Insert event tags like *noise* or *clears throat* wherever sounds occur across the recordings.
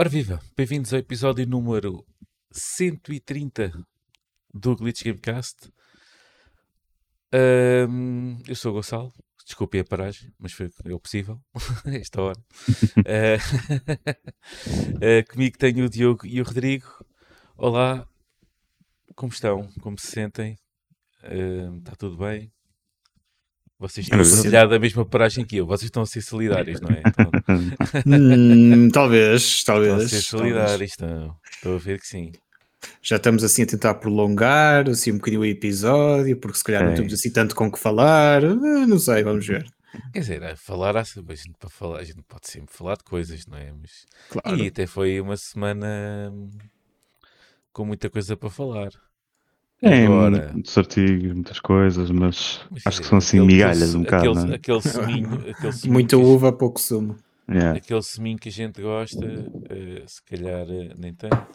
Ora viva, bem-vindos ao episódio número 130 do Glitch Gamecast. Ahm, eu sou o Gonçalo, desculpe a paragem, mas foi é o possível, *laughs* esta hora. Ah, *laughs* *laughs* comigo tenho o Diogo e o Rodrigo. Olá, como estão? Como se sentem? Ah, está tudo bem? Vocês estão a da mesma paragem que eu, vocês estão a ser solidários, não é? Estão, Hum, talvez, estão a talvez. ser talvez. solidários, estão. Estou a ver que sim. Já estamos assim a tentar prolongar assim um bocadinho o episódio, porque se calhar não É. temos assim tanto com o que falar. Ah, Não sei, vamos ver. Quer dizer, a falar, há sempre- a gente, para falar, a gente pode sempre falar de coisas, não é? Mas, Claro. E até foi uma semana hum, com muita coisa para falar. É, Agora, muitos artigos, muitas coisas, mas mas, acho que eh, são assim migalhas um bocado, aquele, não é? aquele *laughs* seminho, aquele seminho Muita uva, pouco sumo. Yeah. aquele seminho que a gente gosta, eh, se calhar eh, nem tanto.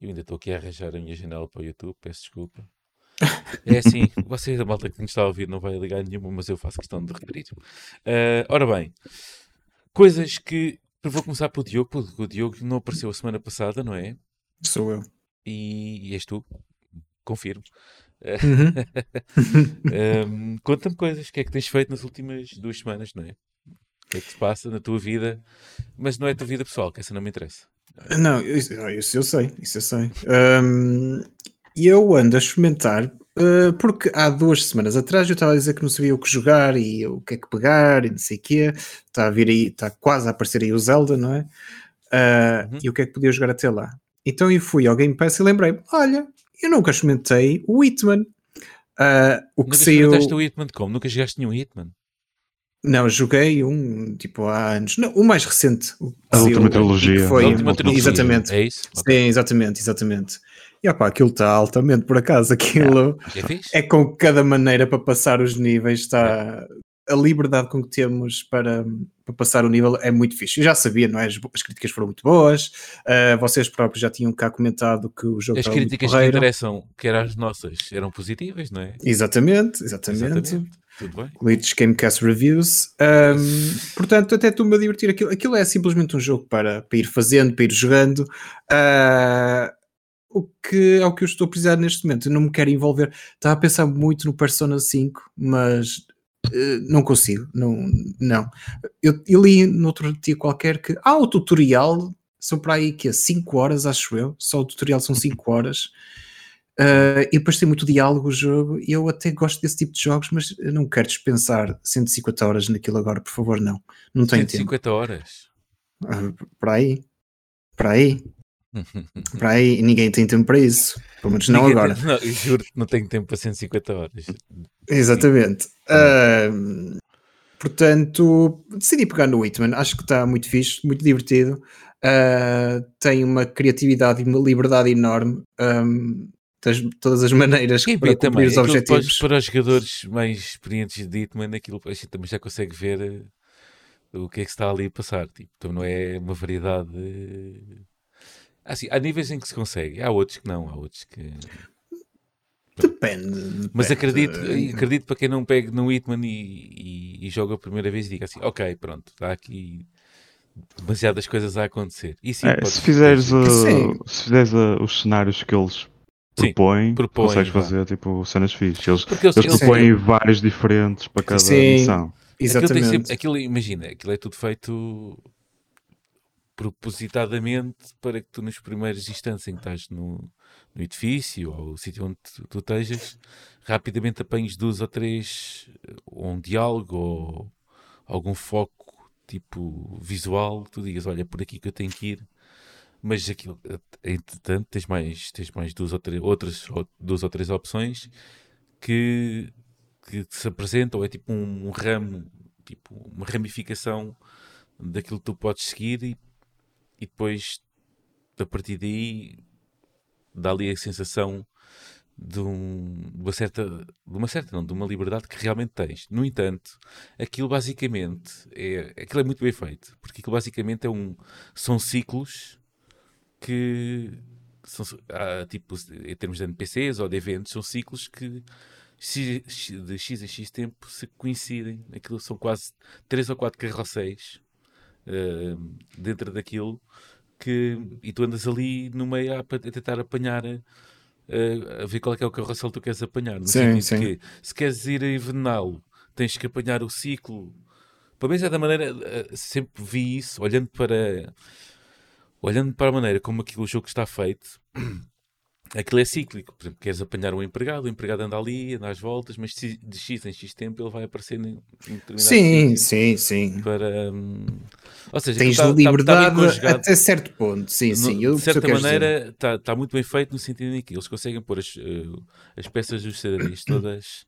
Eu ainda estou aqui a arranjar a minha janela para o YouTube, peço desculpa. É assim, *laughs* vocês, a malta que nos está a ouvir, não vai ligar nenhuma, mas eu faço questão de referir. Eh, ora bem, coisas que. Vou começar pelo Diogo, porque o Diogo não apareceu a semana passada, não é? Sou eu. E, e és tu, confirmo. Uhum. *laughs* *laughs* Ehm, Conta-me coisas, o que é que tens feito nas últimas duas semanas, não é? O que é que se passa na tua vida, mas não é a tua vida pessoal, que essa não me interessa. Não, isso, ah, isso eu sei, isso eu sei. E eu ando a experimentar, ah, porque há duas semanas atrás eu estava a dizer que não sabia o que jogar e o que é que pegar e não sei o quê. Está a vir aí, está quase a aparecer aí o Zelda, não é? Ah, Uhum. E o que é que podia jogar até lá? Então eu fui ao Game Pass e lembrei olha, eu nunca experimentei o Hitman. Ah, o que Nunca saiu. experimentaste o Hitman como? Nunca jogaste nenhum Hitman? Não, joguei um tipo há anos. Não, o mais recente. O A saiu, última que trilogia. Foi, A última trilogia, Exatamente. É isso? Sim, exatamente, exatamente. E opá, aquilo está altamente, por acaso, aquilo É fixe? é com cada maneira para passar os níveis, está a liberdade com que temos para, para passar o nível é muito fixe. Eu já sabia, não é? As, as críticas foram muito boas, ah, vocês próprios já tinham cá comentado que o jogo As críticas que interessam, que eram as nossas, eram positivas, não é? Exatamente, exatamente. Tudo? Glitch Gamecast Reviews. Ahm, portanto, até estou-me a divertir. Aquilo, aquilo é simplesmente um jogo para, para ir fazendo, para ir jogando. Ah, o que é o que eu estou a precisar neste momento. Eu não me quero envolver. Estava a pensar muito no Persona 5, mas eh, não consigo. Não. não. Eu, eu li no outro dia qualquer que. Ah, o tutorial são para aí que é 5 horas, acho eu. Só o tutorial são 5 horas. Uh, e depois tem muito diálogo o jogo e eu até gosto desse tipo de jogos, mas não quero dispensar 150 horas naquilo agora, por favor, não. Não tenho tempo. 150 horas. Ah, para aí, para aí, para aí, ninguém tem tempo para isso. Pelo menos não Ninguém agora. tem- Não, juro que não tenho tempo para 150 horas. Exatamente. Ah, portanto, decidi pegar no Hitman. Acho que está muito fixe, muito divertido. Ah, tem uma criatividade e uma liberdade enorme. ahm, das todas as maneiras Quem para cumprir os para, os- objetivos. para os jogadores mais experientes de Hitman, aquilo, a gente também já consegue ver eh, o que é que se está ali a passar. Tipo, então não é uma variedade. eh, Assim, há níveis em que se consegue, há outros que não, há outros que. Depende. Mas depende. acredito, acredito para quem não pega no Hitman e, e- e joga a primeira vez e diga assim: ok, pronto, está aqui demasiadas coisas a acontecer. E sim, É, pode- se fizeres, uh, se fizeres uh, os cenários que eles Sim, propõem, propõem, consegues fazer tipo cenas fixes. Eles, Porque eles, eles propõem vários diferentes para cada Sim. missão. Aquilo, Exatamente. sempre, aquilo, imagina, aquilo é tudo feito propositadamente para que tu, nos primeiros instantes em que estás no, no edifício ou o sítio onde tu, tu estejas, rapidamente apanhes duas ou três, ou um diálogo ou algum foco tipo visual, tu digas, olha, é por aqui que eu tenho que ir. Mas aquilo, entretanto, tens mais, tens mais duas ou três, outras ou duas ou três opções que, que se apresentam, é tipo um, um ramo, tipo uma ramificação daquilo que tu podes seguir e, e depois a partir daí dá ali a sensação de, um- de uma certa, de uma certa, não, de uma liberdade que realmente tens. No entanto, aquilo basicamente é, aquilo é muito bem feito, porque aquilo basicamente é um, são ciclos que são, há, tipo, em termos de NPCs ou de eventos, são ciclos que de X a X tempo se coincidem. Aquilo são quase 3 ou 4 carrosséis eh, dentro daquilo que e tu andas ali no meio a, a tentar apanhar eh, a ver qual é que é o carrossel que tu queres apanhar. No Sim, sim. que se queres ir a envenená-lo, tens que apanhar o ciclo. Pelo menos é da maneira, eh, sempre vi isso, olhando para olhando para a maneira como aquilo o jogo está feito, *clears throat* aquilo é cíclico. Por exemplo, queres apanhar um empregado, o empregado anda ali, anda às voltas, mas de X em X tempo ele vai aparecer em em Sim, sim, sim. para. hum, Ou seja, Tens está- está- está liberdade conjugado. até certo ponto. Sim, no- sim. De certa maneira está, está muito bem feito no sentido em que eles conseguem pôr as, eh, as peças dos CDs *clears throat* todas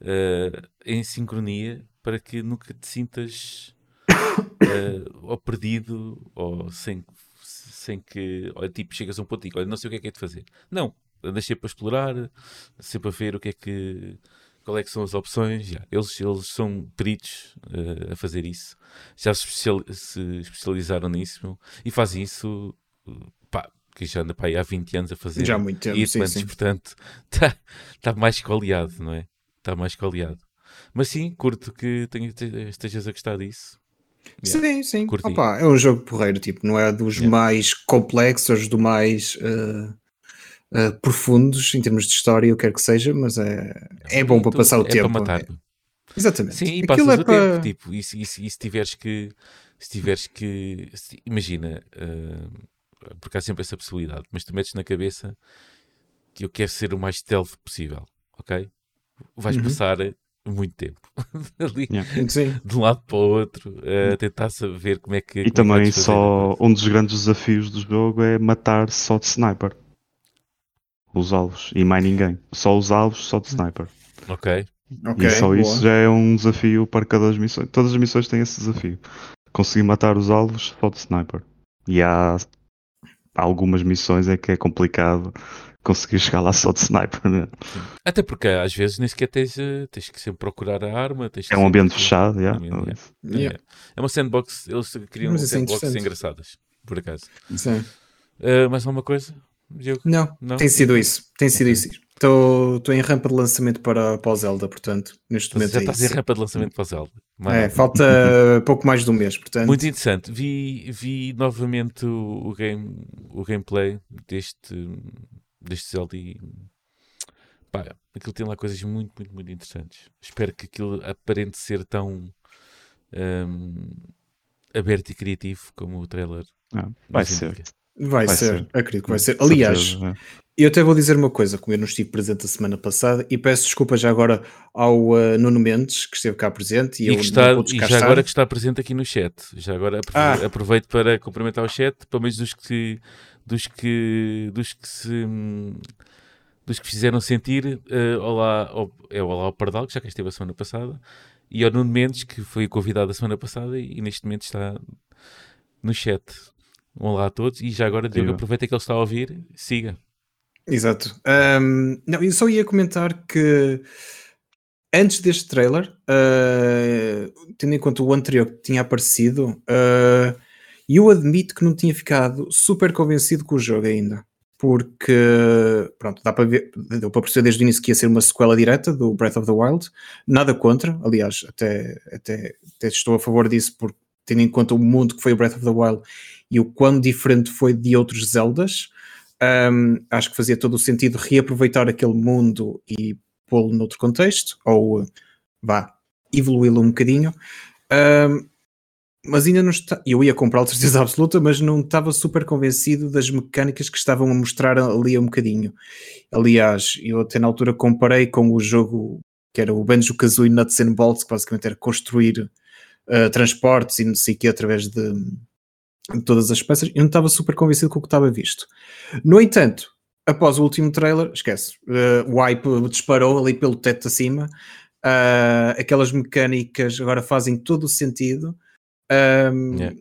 eh, em sincronia para que nunca te sintas *coughs* eh, ou perdido ou sem, sem que olha, tipo, chegas a um ponto e olha, não sei o que é que é de fazer. Não, andas sempre a explorar, sempre a ver o que é que qual é que são as opções. Já. Eles, eles são peritos eh, a fazer isso. Já se, especial- se especializaram nisso e fazem isso pá, que já anda para aí há 20 anos a fazer Já há muito tempo. e Sim, sim. portanto, está *laughs* tá mais que oleado, não é? Está mais que oleado. Mas sim, curto que tenha, te- estejas a gostar disso. Yeah. Sim, sim. Opa, é um jogo porreiro, tipo, não é dos Yeah. mais complexos, do mais eh, eh, profundos em termos de história, o que quer que seja, mas é, é bom para passar o é tempo. Para matar. Exatamente. Sim, e Aquilo passas é o para- tempo, tipo, e se, e se- e se tiveres que, se tiveres que, se- imagina, eh, porque há sempre essa possibilidade, mas tu metes na cabeça que eu quero ser o mais stealth possível, ok? Vais Uhum. passar muito tempo *laughs* ali, Sim. de um lado para o outro, a tentar saber como é que. E é também só um dos grandes desafios do jogo é matar só de sniper. Os alvos. E mais ninguém. Só os alvos, só de sniper. Ok, Ok, e só boa. isso já é um desafio para cada das missões. Todas as missões têm esse desafio. Conseguir matar os alvos só de sniper. E há algumas missões em que é complicado conseguir chegar lá só de sniper. né? até porque às vezes nem sequer tens, eh, tens que sempre procurar a arma. Tens que É um sempre- ambiente fechado, yeah. Yeah. Yeah. É uma sandbox, eles criam Mas é sandboxes interessante. engraçadas, por acaso. Sim. Uh, mais alguma coisa? Diogo? Não, Não? tem sido isso. Tem sido isso. Estou estou em rampa de lançamento para, para o Zelda, portanto, neste Mas momento já é estás em isso. rampa de lançamento para o Zelda. É, falta pouco mais de um mês, portanto. Muito interessante. Vi, vi novamente o, o, game, o gameplay deste, deste Zelda e pá, aquilo tem lá coisas muito, muito, muito interessantes. Espero que aquilo aparente ser tão hum, aberto e criativo como o trailer. Ah, vai ser. Vai, Vai ser, ser. acredito que vai ser. Aliás, Certeza, eu até vou dizer uma coisa, como eu não estive presente a semana passada, e peço desculpa já agora ao uh, Nuno Mendes, que esteve cá presente, e, E, está, e já agora que está presente aqui no chat. Já agora Ah. aproveito para cumprimentar o chat, pelo menos dos que dos que dos que se dos que fizeram sentir eh, olá ao, é o olá ao Pardal, que já cá esteve a semana passada, e ao Nuno Mendes, que foi convidado a semana passada e, e neste momento está no chat. Um olá a todos e já agora Diogo Viva. aproveita que ele está a ouvir, siga. Exato. Ahm, não, eu só ia comentar que antes deste trailer, ah, tendo em conta o anterior que tinha aparecido, ah, eu admito que não tinha ficado super convencido com o jogo ainda. Porque, pronto, dá para ver, deu para perceber desde o início que ia ser uma sequela direta do Breath of the Wild. Nada contra, aliás, até, até, até estou a favor disso, porque tendo em conta o mundo que foi o Breath of the Wild e o quão diferente foi de outros Zeldas, um, acho que fazia todo o sentido reaproveitar aquele mundo e pô-lo noutro contexto, ou vá, evoluí-lo um bocadinho. Um, mas ainda não está. Eu ia comprar de certeza absoluta, mas não estava super convencido das mecânicas que estavam a mostrar ali um bocadinho. Aliás, eu até na altura comparei com o jogo que era o Banjo Kazooie Nuts and Bolts, que basicamente era construir uh, transportes e não sei o que através de, de todas as peças. Eu não estava super convencido com o que estava visto. No entanto, após o último trailer, esquece, uh, o hype disparou ali pelo teto acima. Uh, aquelas mecânicas agora fazem todo o sentido. Um, Yeah.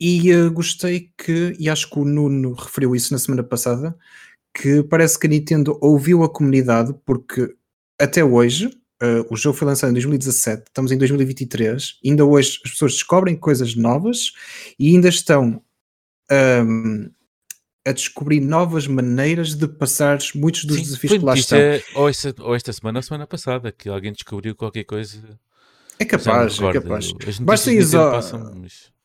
E uh, gostei que, e acho que o Nuno referiu isso na semana passada, que parece que a Nintendo ouviu a comunidade, porque até hoje, uh, o jogo foi lançado em 2017, estamos em 2023, ainda hoje as pessoas descobrem coisas novas e ainda estão um, a descobrir novas maneiras de passar muitos dos Sim, desafios que lá estão. notícia ou, esta, ou esta semana ou semana passada que alguém descobriu qualquer coisa. É capaz, é capaz. Basta ir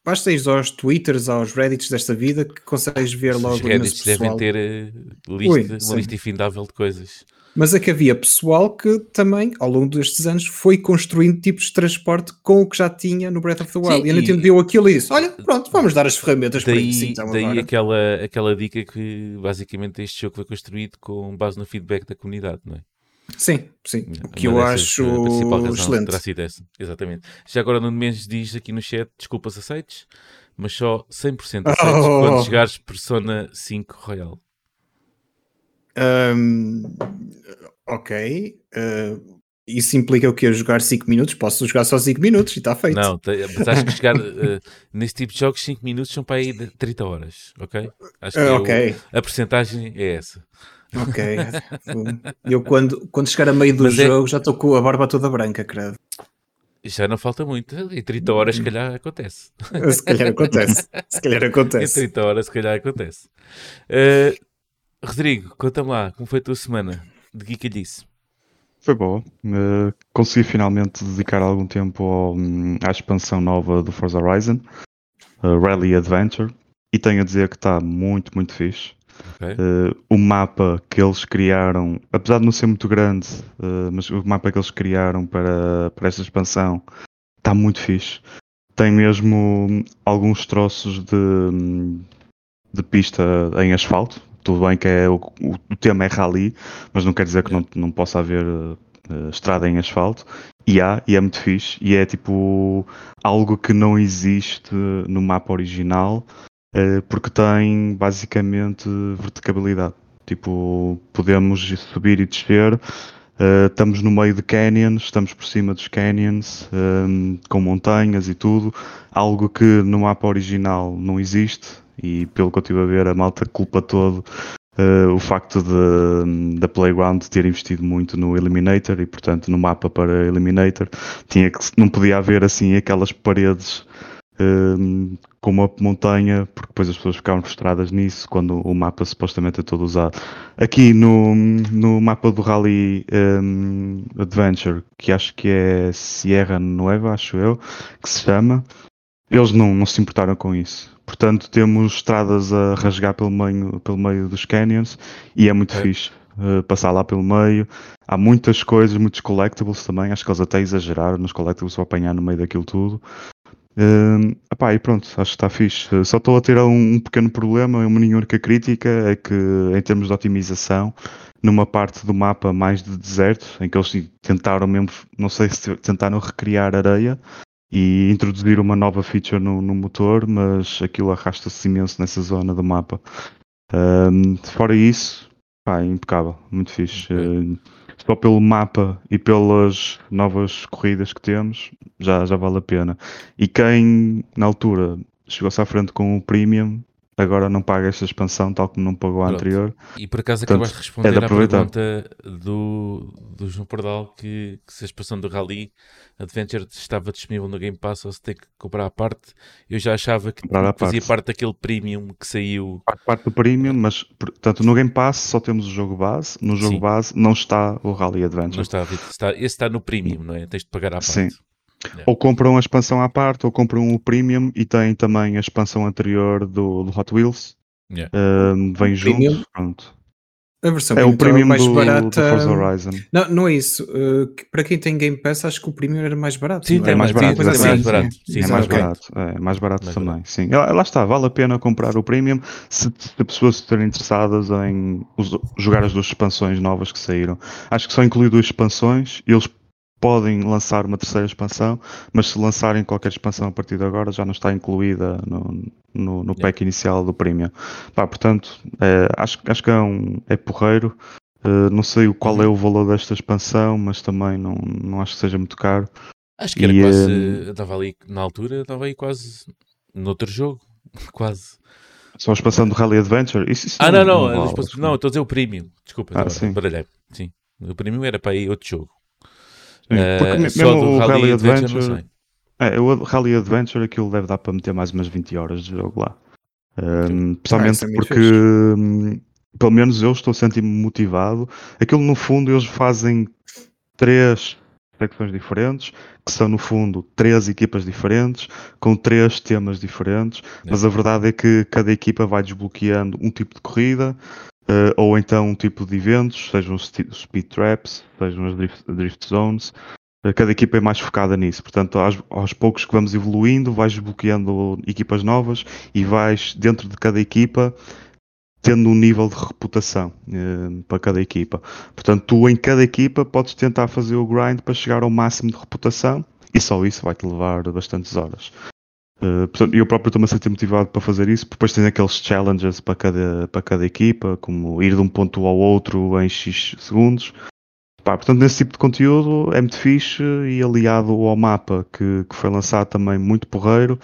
Basta ir aos Twitters, aos Reddits desta vida que consegues ver logo os Reddits devem ter eh, lista, Ui, uma sim. lista infindável de coisas. Mas é que havia pessoal que também, ao longo destes anos, foi construindo tipos de transporte com o que já tinha no Breath of the Wild. Sim, e a Nintendo deu aquilo e disse: Olha, pronto, vamos dar as ferramentas para Daí, isso então daí agora. aquela, aquela dica que basicamente este jogo foi construído com base no feedback da comunidade, não é? Sim, sim. O que eu acho razão excelente. Terá sido essa, exatamente. Já agora no Mendes diz aqui no chat, desculpas aceites, mas só 100% aceites Oh. quando chegares Persona 5 Royal. Hum, ok. uh, isso implica o que? Eu jogar 5 minutos? Posso jogar só 5 minutos e está feito. Não, mas acho que *laughs* chegar eh, nesse tipo de jogos 5 minutos são para aí de 30 horas, ok? Acho que Ah, é o- ok, a porcentagem é essa. Ok. *laughs* eu quando, quando chegar a meio do Mas é- jogo já estou com a barba toda branca, credo. Já não falta muito, em 30 horas *laughs* se calhar acontece. Se calhar acontece. Se calhar Em acontece. 30 horas se calhar acontece. Eh, Rodrigo, conta-me lá, como foi a tua semana de Geek disse? Foi boa. Eh, consegui finalmente dedicar algum tempo ao, hum, à expansão nova do Forza Horizon, eh, Rally Adventure, e tenho a dizer que está muito, muito fixe. Ok? Eh, o mapa que eles criaram, apesar de não ser muito grande, eh, mas o mapa que eles criaram para, para esta expansão está muito fixe. Tem mesmo alguns troços de, de pista em asfalto. Tudo bem que é o, o- tema é rally, mas não quer dizer que não, não possa haver eh, estrada em asfalto. E há, e é muito fixe. E é tipo algo que não existe no mapa original, porque tem basicamente verticabilidade. Tipo, podemos subir e descer. eh, estamos no meio de canyons, estamos por cima dos canyons, eh, com montanhas e tudo. Algo que no mapa original não existe. E pelo que eu estive a ver, a malta culpa todo eh, o facto da Playground ter investido muito no Eliminator e portanto no mapa para Eliminator tinha que não podia haver assim aquelas paredes com uma montanha, porque depois as pessoas ficavam frustradas nisso quando o mapa supostamente é todo usado. Aqui no, no mapa do Rally hum, Adventure, que acho que é Sierra Nueva, acho eu, que se chama, eles não, não se importaram com isso. Portanto, temos estradas a rasgar pelo meio, pelo meio dos canyons e é muito É. fixe uh, passar lá pelo meio. Há muitas coisas, muitos collectibles também. Acho que eles até exageraram nos collectibles para apanhar no meio daquilo tudo. Um, epá, e pronto, acho que está fixe. Uh, Só estou a ter um, um pequeno problema, uma única crítica, é que em termos de otimização, numa parte do mapa mais de deserto, em que eles tentaram mesmo, não sei se *laughs* tentaram recriar areia e introduzir uma nova feature no, no motor, mas aquilo arrasta-se imenso nessa zona do mapa. Um, fora isso, pá, é impecável, muito fixe. Ok. Uh, só pelo mapa e pelas novas corridas que temos, já, já vale a pena. E quem na altura chegou-se à frente com o Premium, agora não paga esta expansão, tal como não pagou a Pronto. anterior. E por acaso Portanto, acabaste de responder é de à pergunta do, do João Pardal que, que se a expansão do Rally Adventure estava disponível no Game Pass ou se tem que comprar à parte. Eu já achava que fazia parte. parte daquele premium que saiu. Parte, parte do Premium, mas portanto no Game Pass só temos o jogo base. No jogo Sim. base não está o Rally Adventure. Não está, está, esse está no premium, não é? Tens de pagar à parte. Sim. Ou compram a expansão à parte, ou compram o Premium e tem também a expansão anterior do, do Hot Wheels. Yeah. Um, vem O junto. Premium? Pronto. A versão É o Premium mais do, barata. do Forza Horizon. Não, não é isso. Uh, para quem tem Game Pass, acho que o Premium era mais barato. Sim, tem É mais sim, barato, tem mais exatamente. barato. Sim, Sim, é sim, mais barato, é mais barato Mais também, barato. sim. Lá está, vale a pena comprar o Premium se, se as pessoas estiverem interessadas em us- jogar as duas expansões novas que saíram. Acho que só inclui duas expansões e eles podem lançar uma terceira expansão, mas se lançarem qualquer expansão a partir de agora já não está incluída no, no, no pack inicial do Premium. Pá, portanto, é, acho, acho que é, um, é porreiro. Uh, não sei qual Uhum. é o valor desta expansão, mas também não, não acho que seja muito caro. Acho que era E, quase. eh, Estava ali, na altura, estava aí quase noutro jogo. *laughs* Quase. Só a expansão do Rally Adventure? Isso, isso Ah, não, não. vale, Não, não estou a dizer o premium. Desculpa, Ah, sim. baralhei. Sim. O premium era para aí outro jogo. Sim, Eh, porque me- só mesmo do o Rally, Rally Adventure, Adventure, não sei. é, o Rally Adventure aquilo deve dar para meter mais umas 20 horas de jogo lá. Um, principalmente Ah, isso é porque, hum, pelo menos eu estou a sentir-me motivado. Aquilo, no fundo, eles fazem três secções diferentes, que são, no fundo, três equipas diferentes, com três temas diferentes, mas a verdade é que cada equipa vai desbloqueando um tipo de corrida, eh, ou então um tipo de eventos, sejam os speed traps, sejam as drift, drift zones. Eh, Cada equipa é mais focada nisso, portanto, aos, aos poucos que vamos evoluindo, vais desbloqueando equipas novas e vais, dentro de cada equipa, tendo um nível de reputação eh, para cada equipa. Portanto, tu em cada equipa podes tentar fazer o grind para chegar ao máximo de reputação e só isso vai-te levar bastantes horas. Eh, portanto, eu próprio estou-me a sentir motivado para fazer isso. Depois tens aqueles challenges para cada, para cada equipa, como ir de um ponto ao outro em X segundos. Pá, portanto, nesse tipo de conteúdo é muito fixe e aliado ao mapa que, que foi lançado também muito porreiro.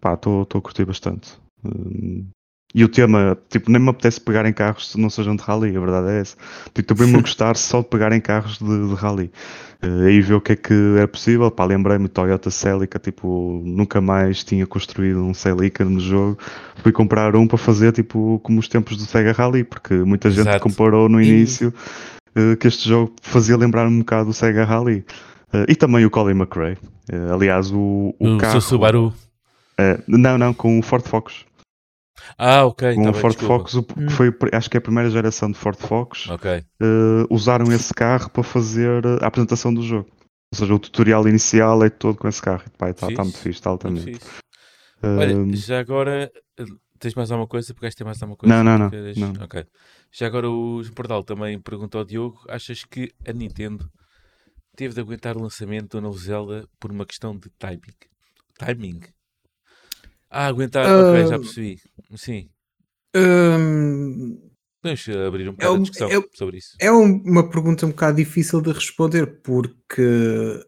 pá, estou estou a curtir bastante. Hum, e o tema, tipo, nem me apetece pegar em carros que não sejam de rally, a verdade é essa. Tipo, também me *laughs* gostar só de pegar em carros de, de rally. Eh, aí ver o que é que é possível. Pá, lembrei-me Toyota Celica, tipo, nunca mais tinha construído um Celica no jogo. Fui comprar um para fazer, tipo, como os tempos do Sega Rally, porque muita gente Exato. comparou no início eh, que este jogo fazia lembrar um bocado do Sega Rally. Eh, e também o Colin McRae. Aliás, o, o O, carro... seu Subaru. não, não, com o Ford Focus. Ah, ok. Com tá o bem, Ford desculpa. Focus, o- que Hum. foi, acho que é a primeira geração de Ford Focus, Ok. eh, usaram esse carro para fazer eh, a apresentação do jogo. Ou seja, o tutorial inicial é todo com esse carro. Está tá, muito fixe, está altamente. fixe. Olha, Ehm, já agora eh, tens mais alguma coisa? Pegaste tem mais alguma coisa? Não, não, não, não. Ok. Já agora o Portal também perguntou ao Diogo: achas que a Nintendo teve de aguentar o lançamento do novo Zelda por uma questão de timing? Timing? Ah, aguentar, ok, já percebi. Sim. Hum, Podemos eh, abrir um bocado um- a discussão é- sobre isso. é um- uma pergunta um bocado difícil de responder porque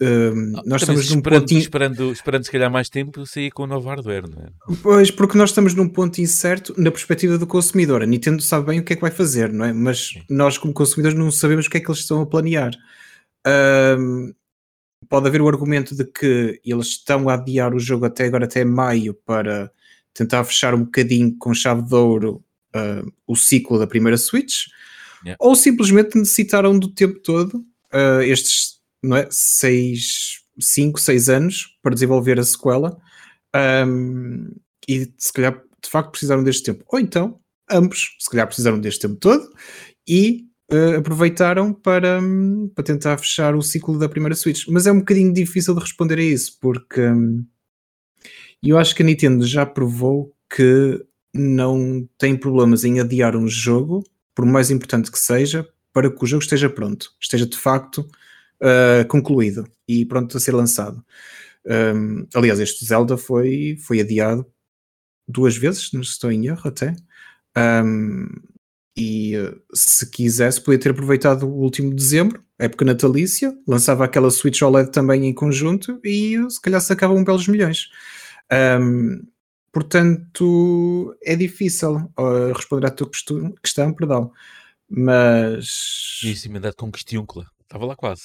hum, Ah, nós estamos num esperando, ponto in- esperando, esperando se calhar mais tempo sair com o novo hardware, não é? Pois, porque nós estamos num ponto incerto na perspectiva do consumidor. A Nintendo sabe bem o que é que vai fazer, não é? Mas nós, como consumidores, não sabemos o que é que eles estão a planear. Ahm, pode haver o argumento de que eles estão a adiar o jogo até agora, até maio, para tentar fechar um bocadinho com chave de ouro ah, o ciclo da primeira Switch, Yeah. ou simplesmente necessitaram do tempo todo, ah, estes não é, seis, cinco, seis anos, para desenvolver a sequela. Ahm, e se calhar de facto precisaram deste tempo. Ou então, ambos, se calhar precisaram deste tempo todo e eh, aproveitaram para, hum, para tentar fechar o ciclo da primeira Switch. Mas é um bocadinho difícil de responder a isso, porque hum, eu acho que a Nintendo já provou que não tem problemas em adiar um jogo, por mais importante que seja, para que o jogo esteja pronto, esteja de facto eh, concluído e pronto a ser lançado. Um, aliás, este Zelda foi, foi adiado duas vezes, não estou em erro até. Um, e uh, se quisesse, podia ter aproveitado o último dezembro, época natalícia, lançava aquela Switch OLED também em conjunto e uh, se calhar sacavam belos milhões. Um, portanto, é difícil uh, responder à tua questão, perdão. Mas. Isso, emendado com questiúncula. Estava lá quase.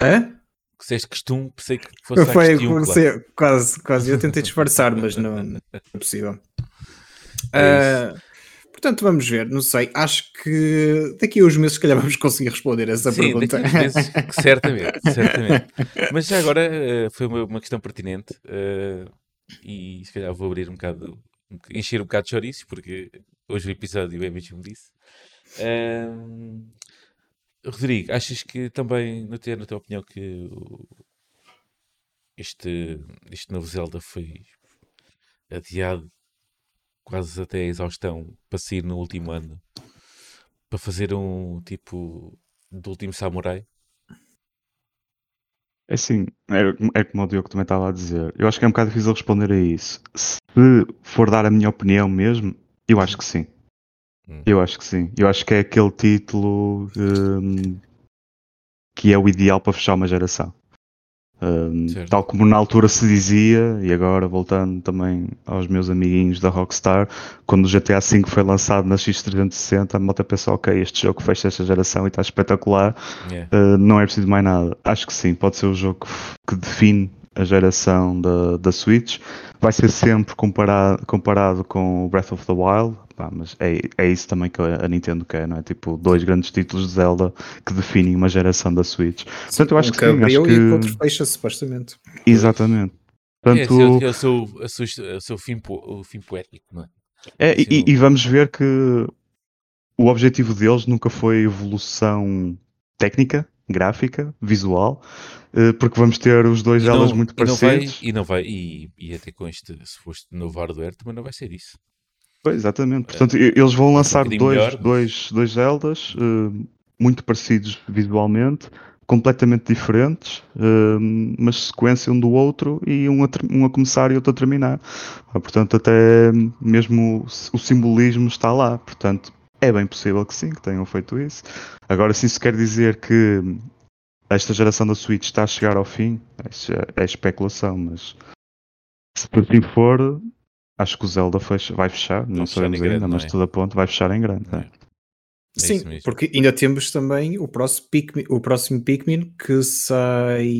Hã? Que se és questão, pensei que fosse a Foi, questiúncula. você- quase, quase. Eu tentei disfarçar, mas não, não é possível. *laughs* É Ah, portanto, vamos ver. Não sei. Acho que daqui a uns meses, se calhar, *laughs* vamos conseguir responder essa Sim, pergunta. daqui a uns meses, certamente, *laughs* certamente. Mas já agora eh, foi uma, questão pertinente eh, e se calhar vou abrir um bocado, boc- encher um bocado de chouriços, porque hoje o episódio é mesmo disso. Rodrigo, achas que também, na tua, na tua opinião, que este, este novo Zelda foi adiado quase até a exaustão para sair no último ano para fazer um tipo do último samurai? É assim, é, é como o Diogo também estava a dizer. Eu acho que é um bocado difícil responder a isso. Se for dar a minha opinião mesmo, eu acho que sim. Hum. Eu acho que sim. Eu acho que é aquele título hum, que é o ideal para fechar uma geração. Certo. tal como na altura se dizia, e agora voltando também aos meus amiguinhos da Rockstar, quando o GTA V foi lançado na X360, a malta pensou, ok, este jogo fecha esta geração e está espetacular, Yeah. Uh, não é preciso mais nada. Acho que sim, pode ser o jogo que define a geração da, da Switch. Vai ser sempre comparado, comparado com o Breath of the Wild, pá, mas é, é isso também que a Nintendo quer, não é? Tipo, dois grandes títulos de Zelda que definem uma geração da Switch. Portanto, eu acho um que sim, acho que... e outro fecha, supostamente. Exatamente. É, Portanto, é, o seu, o seu, o seu fim, o fim poético, não é? É, Assim, e, não- e vamos ver que o objetivo deles nunca foi evolução técnica, gráfica, visual, eh, porque vamos ter os dois elas muito e não vai, parecidos. e não vai, e, e até com este, se foste novo hardware, também não vai ser isso. Pois, exatamente. Portanto, eles vão lançar bocadinho dois, melhor. dois, dois Zeldas eh, muito parecidos visualmente, completamente diferentes, eh, mas sequência um do outro e um a, um a começar e outro a terminar. Ah, Portanto, até mesmo o, o simbolismo está lá. Portanto, é bem possível que sim, que tenham feito isso. Agora, se isso quer dizer que esta geração da Switch está a chegar ao fim, é, é especulação, mas se assim for, acho que o Zelda fecha- vai fechar, não fechar sabemos em grande, ainda, mas não é? tudo a ponto vai fechar em grande. Não é. é? É Sim, porque ainda temos também o próximo Pikmin, o próximo Pikmin que sai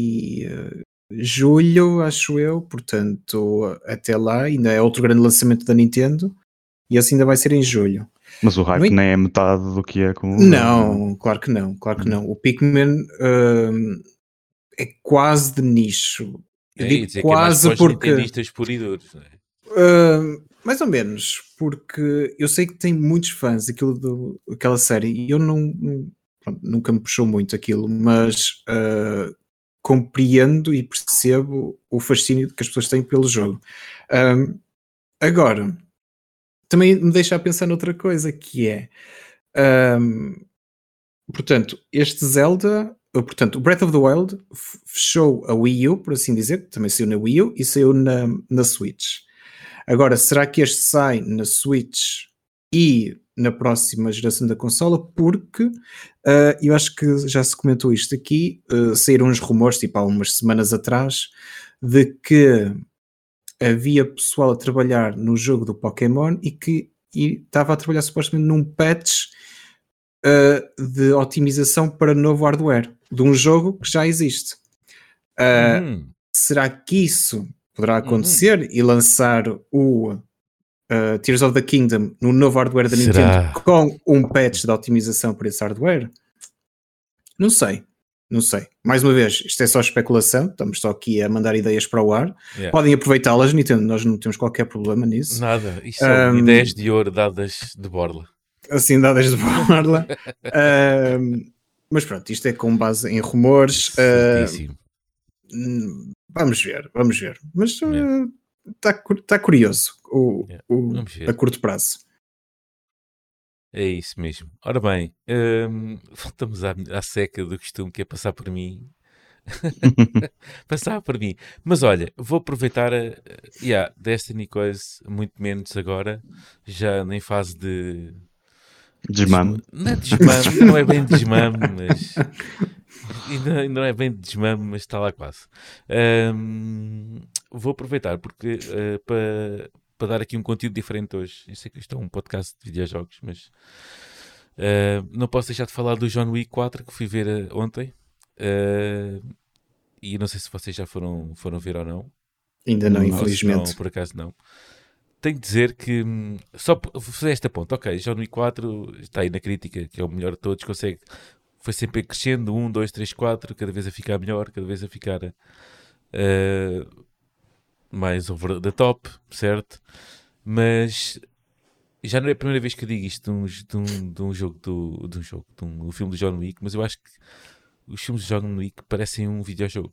eh, julho, acho eu, portanto, até lá ainda é outro grande lançamento da Nintendo e esse ainda vai ser em julho. Mas o hype nem é metade do que é com o Não, claro que não, claro que não. O Pikmin hum, é quase de nicho. Eu É, digo é mais quase para os porque. puros e duros, não mais ou menos, porque eu sei que tem muitos fãs daquilo do, daquela série e eu não, pronto, nunca me puxou muito aquilo, mas uh, compreendo e percebo o fascínio que as pessoas têm pelo jogo. Agora, também me deixa a pensar noutra coisa que é portanto, este Zelda, portanto, o Breath of the Wild fechou a Wii U, por assim dizer, também saiu na Wii U e saiu na, na Switch. Agora, será que este sai na Switch e na próxima geração da consola? Porque ah, eu acho que já se comentou isto aqui, ah, saíram uns rumores, tipo há umas semanas atrás, de que havia pessoal a trabalhar no jogo do Pokémon e que e estava a trabalhar supostamente num patch uh, de otimização para novo hardware de um jogo que já existe. Uh, Hum, será que isso poderá acontecer e lançar o uh, Tears of the Kingdom no novo hardware da Será? Nintendo com um patch de otimização para esse hardware? Não sei. Não sei. Mais uma vez, isto é só especulação. Estamos só aqui a mandar ideias para o ar. yeah. Podem aproveitá-las, Nintendo. Nós não temos qualquer problema nisso. Nada, isso são Um, ideias de ouro dadas de borla. Assim, dadas de borla. *laughs* Ahm, mas pronto, isto é com base em rumores. Certíssimo. hum, vamos ver, vamos ver. Mas Yeah. está curioso o, Yeah, o- a curto prazo. É isso mesmo. Ora bem, hum, *laughs* voltamos à, à seca do costume que é passar por mim. *laughs* passar por mim. Mas olha, vou aproveitar a, yeah, Destiny coisa, muito menos agora, já nem fase de. Desmame. Não é desmame, não é bem desmame, mas. *laughs* *laughs* Ainda, ainda não é bem desmame, mas está lá quase. Hum, vou aproveitar porque eh, para para dar aqui um conteúdo diferente hoje. Eu sei que isto é um podcast de videojogos, mas eh, não posso deixar de falar do John Wick 4 que fui ver eh, ontem. Eh, e não sei se vocês já foram, foram ver ou não. Ainda não, Não, infelizmente. Não, por acaso não. Tenho de dizer que hum, só vou fazer esta ponta. Ok, John Wick 4 está aí na crítica, que é o melhor de todos, consegue. Foi sempre crescendo, 1, 2, 3, 4, cada vez a ficar melhor, cada vez a ficar eh, mais over the top, certo? Mas já não é a primeira vez que eu digo isto de um, de um, de um jogo, do, de um jogo, de um, do filme do John Wick, mas eu acho que os filmes de John Wick parecem um videojogo.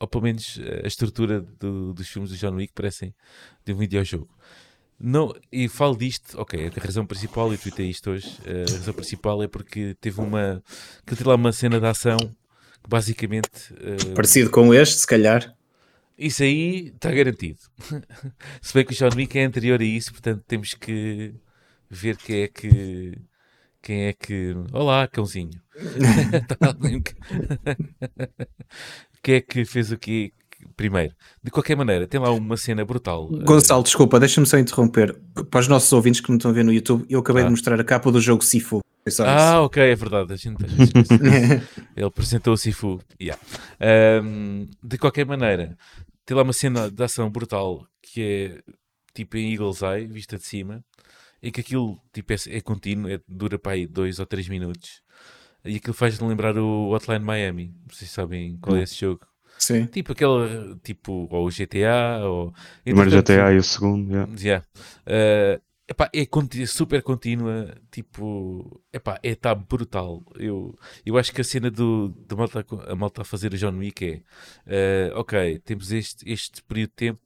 Ou pelo menos a estrutura do- dos filmes do John Wick parecem de um videojogo. Não, e falo disto, ok, a razão principal, e tuitei isto hoje, eh, a razão principal é porque teve uma, que teve lá uma cena de ação que basicamente eh, Parecido com este, se calhar. isso aí está garantido. *laughs* Se bem que o John Wick é anterior a isso, portanto temos que ver quem é que. Quem é que. Olá, cãozinho. *laughs* Tá *laughs* quem é que fez o quê primeiro? De qualquer maneira, tem lá uma cena brutal. Gonçalo, desculpa, deixa-me só interromper. Para os nossos ouvintes que não estão a ver no YouTube, eu acabei Ah. de mostrar a capa do jogo Sifu. Só Ah, ok, é verdade. A gente, a gente. *laughs* Ele apresentou o Sifu. Yeah. Ahm, de qualquer maneira, tem lá uma cena de ação brutal que é tipo em Eagle's Eye, vista de cima, e que aquilo tipo, é, é contínuo, é- dura para aí dois ou três minutos. E aquilo faz-me lembrar o Hotline Miami. Vocês sabem qual é esse jogo? Sim. Tipo aquele, tipo, ou o GTA, ou... O primeiro GTA e o segundo, yeah. Yeah. Uh, epá, é conti- super contínua, tipo, epá, é tá brutal. Eu, eu acho que a cena do, do malta, a malta a fazer o John Wick é uh, ok, temos este, este período de tempo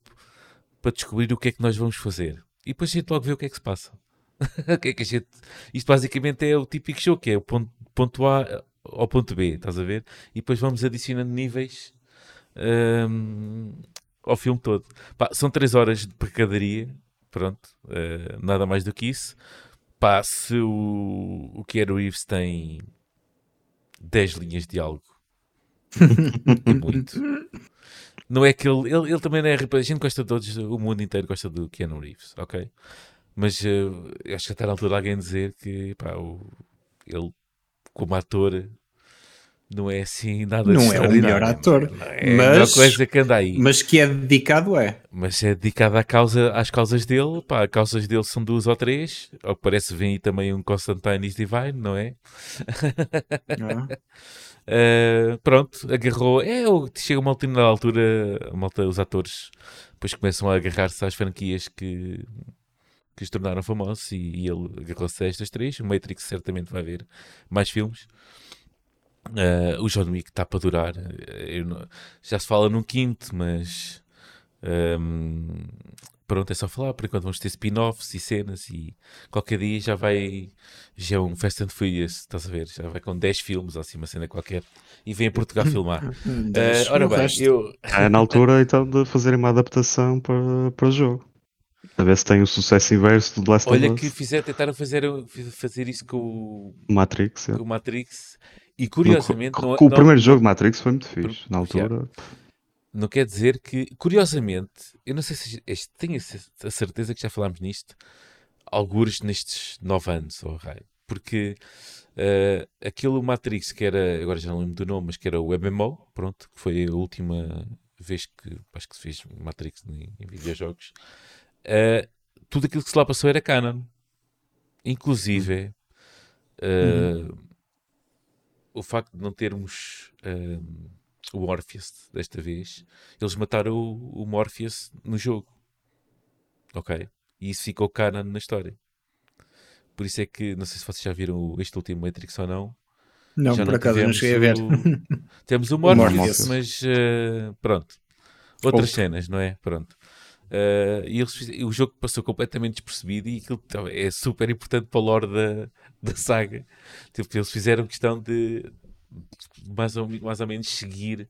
para descobrir o que é que nós vamos fazer. E depois a gente logo vê o que é que se passa. *laughs* O que é que a gente... Isto basicamente é o típico jogo, que é o ponto, ponto A ao ponto B, estás a ver? E depois vamos adicionando níveis hum, ao filme todo. Pá, são 3 horas de pancadaria, pronto, eh, nada mais do que isso. Pá, se o, o Keanu Reeves tem 10 linhas de diálogo, é muito. *laughs* Não é que ele, ele, ele também não é. A gente gosta de todos, o mundo inteiro gosta do Keanu Reeves, ok? Mas eu acho que está na altura alguém dizer que pá, o, ele, como ator, não é assim nada Não é o melhor ator, não é mas- coisa que anda aí. Mas que é dedicado é. Mas é dedicado à causa, às causas dele. Pá, as causas dele são duas ou três. Ao que parece, vem aí também um Constantine is Divine, não é? Ah. Uh, *laughs* pronto, agarrou. É, chega uma determinada altura, a malta, os atores depois começam a agarrar-se às franquias que, que os tornaram famosos. E, e ele agarrou-se a estas três. O Matrix certamente vai ver mais filmes. Uh, o John Wick está para durar. Eu não- já se fala num quinto, mas um, pronto, é só falar. Por enquanto vamos ter spin-offs e cenas e qualquer dia já vai. Já é um Fast and Furious, estás a ver? Já vai com 10 filmes ou assim, uma cena qualquer. E vem a Portugal *laughs* filmar. Uh, ora o bem, resto. eu. É na altura então de fazerem uma adaptação para, para o jogo. A ver se tem o sucesso inverso do Last Olha of que fizeram, tentaram fazer, fazer isso com o, Matrix. com yeah. o Matrix e curiosamente. Não, com o não- primeiro jogo de Matrix foi muito fixe. Por- Na altura, Não quer dizer que, curiosamente, eu não sei se este, tenho a ce- a certeza que já falámos nisto, algures nestes nove anos, oh, raio. porque eh, aquele Matrix que era, agora já não lembro do nome, mas que era o MMO, pronto, que foi a última vez que acho que se fez Matrix em, em videojogos, eh, tudo aquilo que se lá passou era canon, inclusive eh, o facto de não termos eh, o Morpheus desta vez, eles mataram o, o Morpheus no jogo. Ok? E isso ficou canon na história. Por isso é que, não sei se vocês já viram o- este último Matrix ou não. Não, já por acaso não cheguei a ver. o- *laughs* Temos o Morpheus, Morpheus. mas eh, pronto. Outras cenas, não é? Pronto. Eh, e eles o jogo passou completamente despercebido e aquilo é super importante para o lore da, da saga. Tipo, eles fizeram questão de mais ou, mais ou menos seguir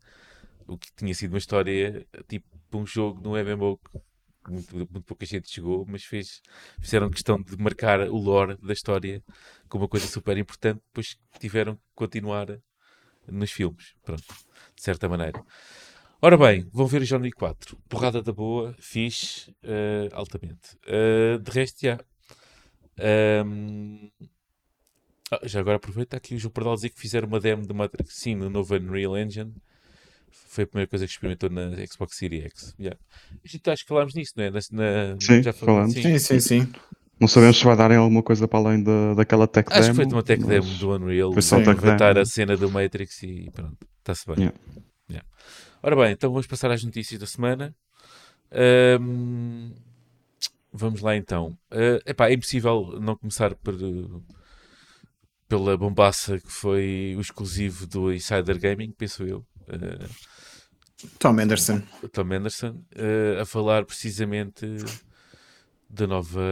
o que tinha sido uma história, tipo um jogo no MMO que muito, muito pouca gente chegou, mas fez, fizeram questão de marcar o lore da história como uma coisa super importante, depois tiveram que continuar nos filmes, pronto, de certa maneira. Ora bem, vão ver o John Wick 4. Porrada da boa, fixe, eh, altamente. Eh, de resto, já. Ahm, ah, já agora aproveita aqui o João Pardal dizer que fizeram uma demo de Matrix, sim, no novo Unreal Engine. Foi a primeira coisa que experimentou na Xbox Series X. Yeah. A gente acho que falámos nisso, não é? Na, na- Sim, já fal- falamos. Sim, sim, sim. não sabemos se vai darem alguma coisa para além da, daquela tech Acho que demo. foi uma tech mas- demo do Unreal. Foi só demo. a cena do Matrix e pronto, está-se bem. Yeah. Yeah. Ora bem, então vamos passar às notícias da semana. Ahm, vamos lá então. Ah, epá, é impossível não começar por, pela bombaça que foi o exclusivo do Insider Gaming, penso eu. Ah, Tom Anderson. Tom Anderson, eh, a falar precisamente da nova,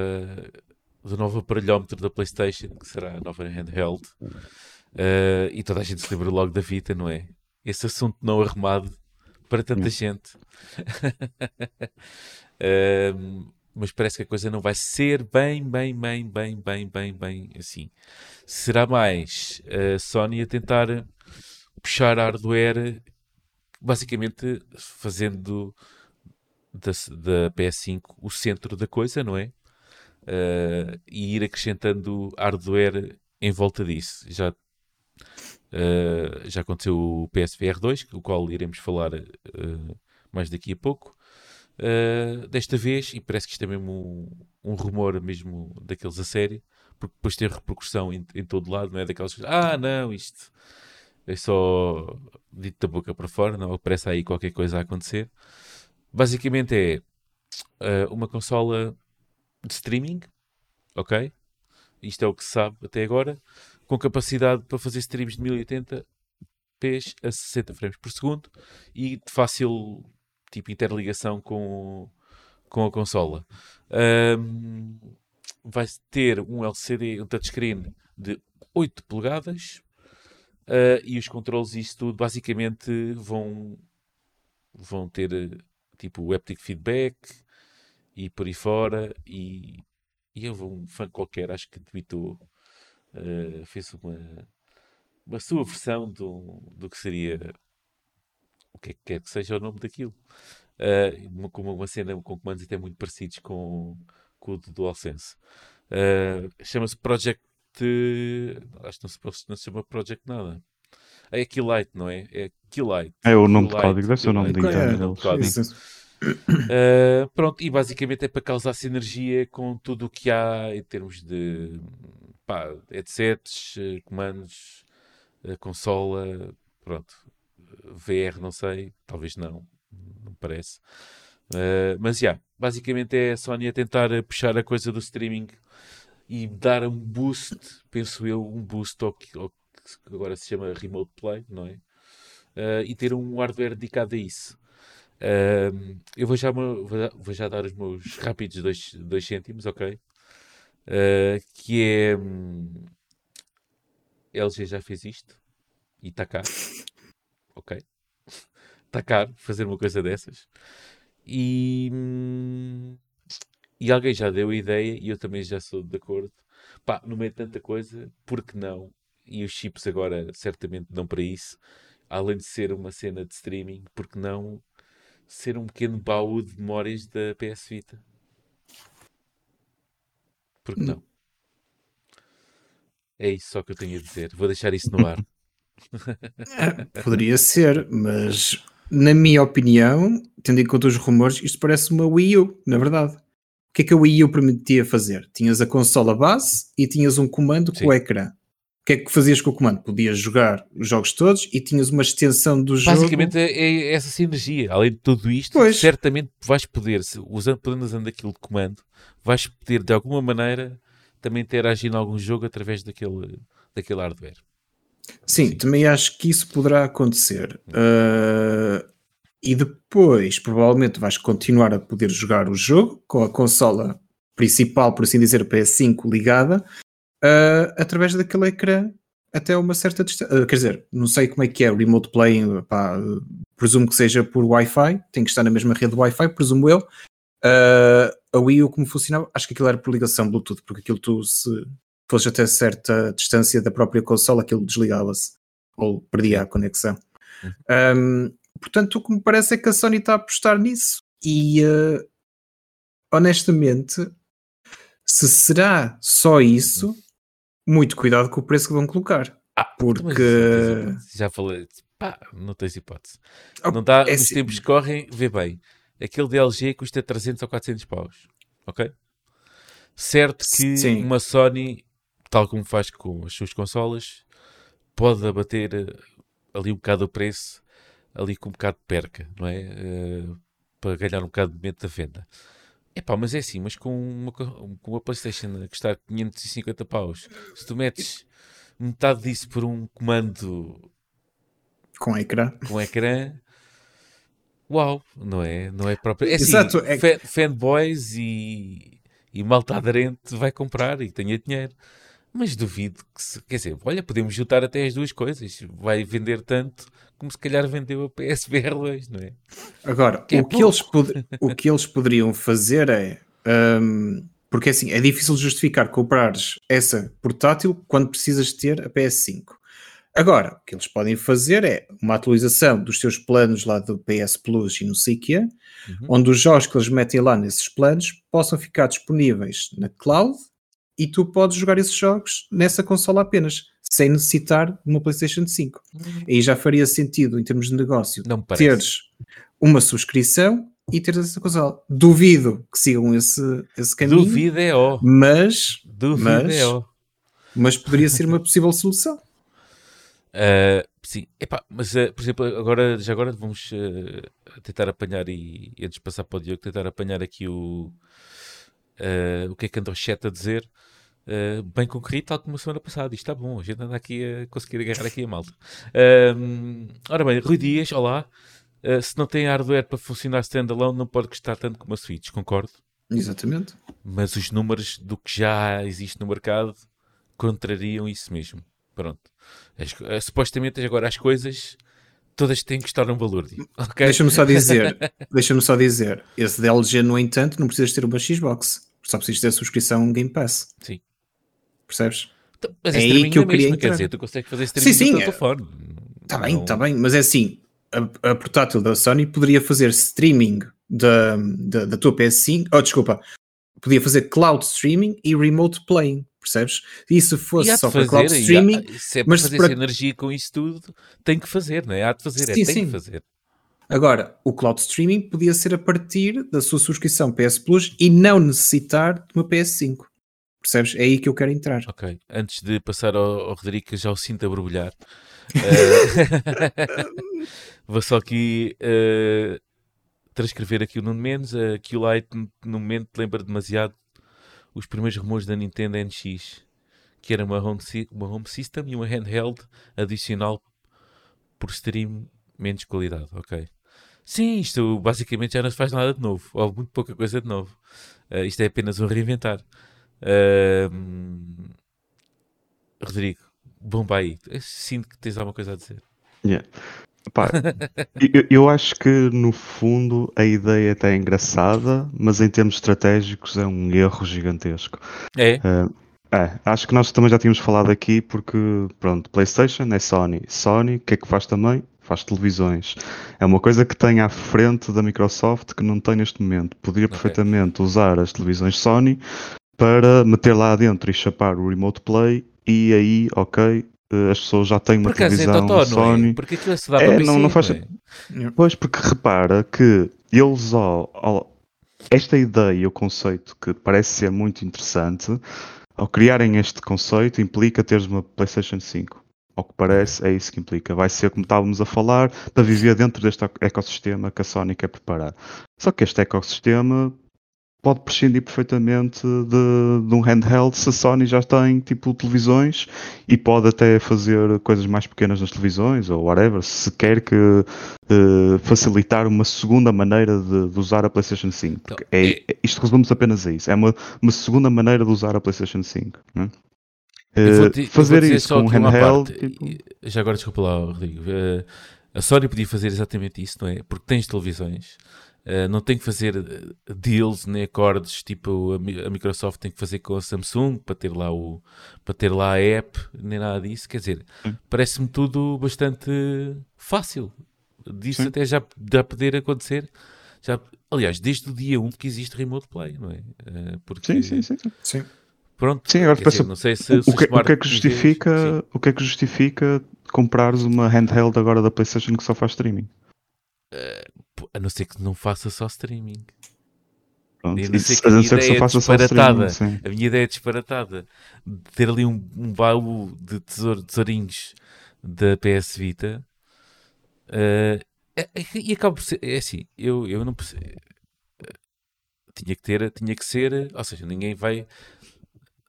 do novo aparelhómetro da PlayStation, que será a nova handheld. Eh, e toda a gente se lembra logo da Vita, não é? Esse assunto não arrumado para tanta gente. *laughs* Ehm, mas parece que a coisa não vai ser bem, bem, bem, bem, bem, bem, bem assim. Será mais a Sony a tentar puxar hardware basicamente fazendo da, da PS5 o centro da coisa, não é? Uh, e ir acrescentando hardware em volta disso. Já, uh, já aconteceu o PSVR 2, o qual iremos falar uh, mais daqui a pouco. Uh, desta vez, e parece que isto é mesmo um, um rumor mesmo daqueles a sério, porque depois tem repercussão em, em todo lado, não é daquelas coisas, ah não, isto é só dito da boca para fora, não parece aí qualquer coisa a acontecer. Basicamente é uh, uma consola de streaming, ok? Isto é o que se sabe até agora, com capacidade para fazer streams de 1080p a 60 frames por segundo e de fácil tipo interligação com, com a consola. Um, vai ter um LCD, um touchscreen de 8 polegadas uh, e os controles e isso tudo basicamente vão, vão ter tipo haptic feedback e por aí fora e, e eu um fã qualquer acho que tweetou uh, fez uma uma sua versão do, do que seria o que é que quer que seja o nome daquilo uh, com uma cena com comandos até muito parecidos com, com o do DualSense uh, chama-se Project acho que não se, não se chama Project nada é Killite, não é? É Killite. É o nome Killite, de código, deve ser o nome de interno. Uh, pronto, e basicamente é para causar sinergia com tudo o que há em termos de pá, headsets, eh, comandos, uh, consola, pronto. VR não sei, talvez não, não parece. Uh, mas já, yeah, basicamente é a Sony a tentar puxar a coisa do streaming e dar um boost, penso eu, um boost ao, ao que agora se chama Remote Play, não é? Uh, e ter um hardware dedicado a isso. Uh, eu vou já, vou já dar os meus rápidos 2 cêntimos, ok? Uh, que é. Um, LG já fez isto e está cá, ok? Está caro fazer uma coisa dessas. E, hum, e alguém já deu a ideia e eu também já sou de acordo. Pá, no meio de tanta coisa, por que não e os chips agora certamente dão para isso, além de ser uma cena de streaming, porque não ser um pequeno baú de memórias da PS Vita? Porque não? É isso só que eu tenho a dizer. Vou deixar isso no ar. *laughs* Poderia ser, mas na minha opinião, tendo em conta os rumores, isto parece uma Wii U, na verdade. O que é que a Wii U permitia fazer? Tinhas a consola base e tinhas um comando Sim. com o ecrã que é que fazias com o comando? Podias jogar os jogos todos e tinhas uma extensão do jogo. Basicamente é, é essa sinergia. Além de tudo isto, pois. certamente vais poder, usando, podendo usando aquilo de comando, vais poder de alguma maneira também interagir em algum jogo através daquele, daquele hardware. Sim, Sim. também acho que isso poderá acontecer. Uh, e depois, provavelmente, vais continuar a poder jogar o jogo com a consola principal, por assim dizer, PS5 ligada, uh, através daquele ecrã até uma certa distância. Uh, quer dizer, não sei como é que é o remote playing, pá, presumo que seja por Wi-Fi, tem que estar na mesma rede Wi-Fi, presumo eu. A Wii U como funcionava, acho que aquilo era por ligação Bluetooth, porque aquilo tu se fosse até certa distância da própria consola, aquilo desligava-se ou perdia a conexão. Uhum. Um, portanto, o que me parece é que a Sony está a apostar nisso e uh, honestamente, se será só isso, muito cuidado com o preço que vão colocar. Ah, porque. Já falei, pá, não tens hipótese. Oh, não dá, é os tempos correm, vê bem. Aquele DLG custa 300 ou 400 paus, ok? Certo que Sim. uma Sony, tal como faz com as suas consolas, pode abater eh, ali um bocado o preço, ali com um bocado de perca, não é? Uh, para ganhar um bocado de momento da venda. Epá, mas é assim, mas com uma, com uma Playstation a custar 550 paus, se tu metes metade disso por um comando com ecrã, com ecrã uau, não é? Não é próprio. É assim, Exato, é... fanboys e, e malta aderente vai comprar e tenha dinheiro. Mas duvido que se, quer dizer, olha, podemos juntar até as duas coisas. Vai vender tanto como se calhar vendeu a PSVR 2, não é? Agora, que é o, que eles o que eles poderiam fazer é. Um, porque assim, é difícil justificar comprares essa portátil quando precisas ter a PS5. Agora, o que eles podem fazer é uma atualização dos seus planos lá do PS Plus e não sei o quê, uhum. onde os jogos que eles metem lá nesses planos possam ficar disponíveis na cloud e tu podes jogar esses jogos nessa consola apenas, sem necessitar de uma PlayStation 5. Aí já faria sentido, em termos de negócio, teres uma subscrição e teres essa consola. Duvido que sigam esse, esse caminho, Duvido é ó. mas, Duvido Mas- é ó. mas poderia ser uma possível solução. Uh, *laughs* sim, Epá, mas uh, por exemplo, agora, já agora vamos uh, tentar apanhar e, antes de passar para o Diogo, tentar apanhar aqui o, o que é que anda o chat a dizer. Uh, bem concorrido, tal como a semana passada. Isto está bom, a gente anda aqui a conseguir agarrar aqui a malta. Um, ora bem, Rui Dias, olá. Uh, se não tem hardware para funcionar standalone, não pode custar tanto como a Switch, concordo. Exatamente. Mas os números do que já existe no mercado contrariam isso mesmo. Pronto. As eh, supostamente agora as coisas todas têm que estar um valor. digo. *laughs* Ok? Deixa-me só dizer, *laughs* deixa-me só dizer, esse DLG, no entanto, não precisas ter uma Xbox, só precisas ter a subscrição Game Pass. Sim. Percebes? Então, Mas É é aí streaming que eu na queria mesma, quer dizer, tu consegues fazer streaming Sim, sim, no teu é- telefone. Está bem, está bem, mas é assim, a, a portátil da Sony poderia fazer streaming da, da, da tua PS5, oh desculpa, podia fazer cloud streaming e remote playing, percebes? E se fosse E só para fazer, cloud e há- streaming, se é para mas fazer para- energia com isso tudo, tem que fazer, não é? Há de fazer, é, Sim, tem sim. que fazer. agora, o cloud streaming podia ser a partir da sua subscrição PS Plus e não necessitar de uma PS5. Percebes? É aí que eu quero entrar. Ok, antes de passar ao, ao Rodrigo, que já o sinto a borbulhar, *laughs* eh, *laughs* vou só aqui eh, transcrever aqui o Nuno Menos. A Q-Lite, no momento, lembra demasiado os primeiros rumores da Nintendo NX, que era uma home, uma home system e uma handheld adicional por stream menos qualidade. Ok. Sim, isto basicamente já não se faz nada de novo, ou muito pouca coisa de novo. Eh, isto é apenas um reinventar. Rodrigo, bomba aí. Eu sinto que tens alguma coisa a dizer. Yeah. Pá, *laughs* eu, eu acho que no fundo a ideia até é engraçada, mas em termos estratégicos é um erro gigantesco. É? É, acho que nós também já tínhamos falado aqui porque, pronto, PlayStation é Sony. Sony, o que é que faz também? Faz televisões. É uma coisa que tem à frente da Microsoft que não tem neste momento. Podia perfeitamente usar as televisões Sony para meter lá dentro e chapar o Remote Play e aí, ok, eh, as pessoas já têm uma Por acaso é televisão totó, não Sony. é? Porque aquilo se dá É, para não- PC, não faz- é? Pois, porque repara que eles ao, ao- esta ideia e o conceito que parece ser muito interessante, ao criarem este conceito, implica teres uma PlayStation 5. Ao que parece, é isso que implica. Vai ser, como estávamos a falar, para viver dentro deste eco- ecossistema que a Sony quer preparar. Só que este ecossistema pode prescindir perfeitamente de, de um handheld se a Sony já tem tipo televisões e pode até fazer coisas mais pequenas nas televisões ou whatever, se quer que eh, facilitar uma segunda maneira de, de usar a PlayStation 5. Porque Então, é, isto resume-se apenas a isso. É uma, uma segunda maneira de usar a PlayStation 5. né? Te- fazer isso com um handheld. parte. tipo, Já agora desculpa lá, Rodrigo. Eh, a Sony podia fazer exatamente isso, não é? Porque tens televisões. Eh, não tem que fazer eh, deals nem acordos tipo a, Mi- a Microsoft tem que fazer com a Samsung para ter lá o para ter lá a app nem nada disso quer dizer parece-me tudo bastante fácil disso Sim. até já, já poder acontecer já, aliás desde o dia 1 que existe Remote Play não é? Eh, porque Sim, sim, sim. sim. Sim. pronto Sim, agora pensa- dizer, não sei se, O, se o que, o Smart que é que justifica, o que é que justifica comprares uma handheld agora da PlayStation que só faz streaming? Pô, A não ser que não faça só streaming. Pronto. Eu não sei que a minha ideia é disparatada. streaming. A minha ideia é disparatada. De ter ali um, um baú de tesouro, tesourinhos da PS Vita. é- e acaba por ser. É assim, eu, eu não percebo. Tinha que ter, tinha que ser. Ou seja, ninguém vai.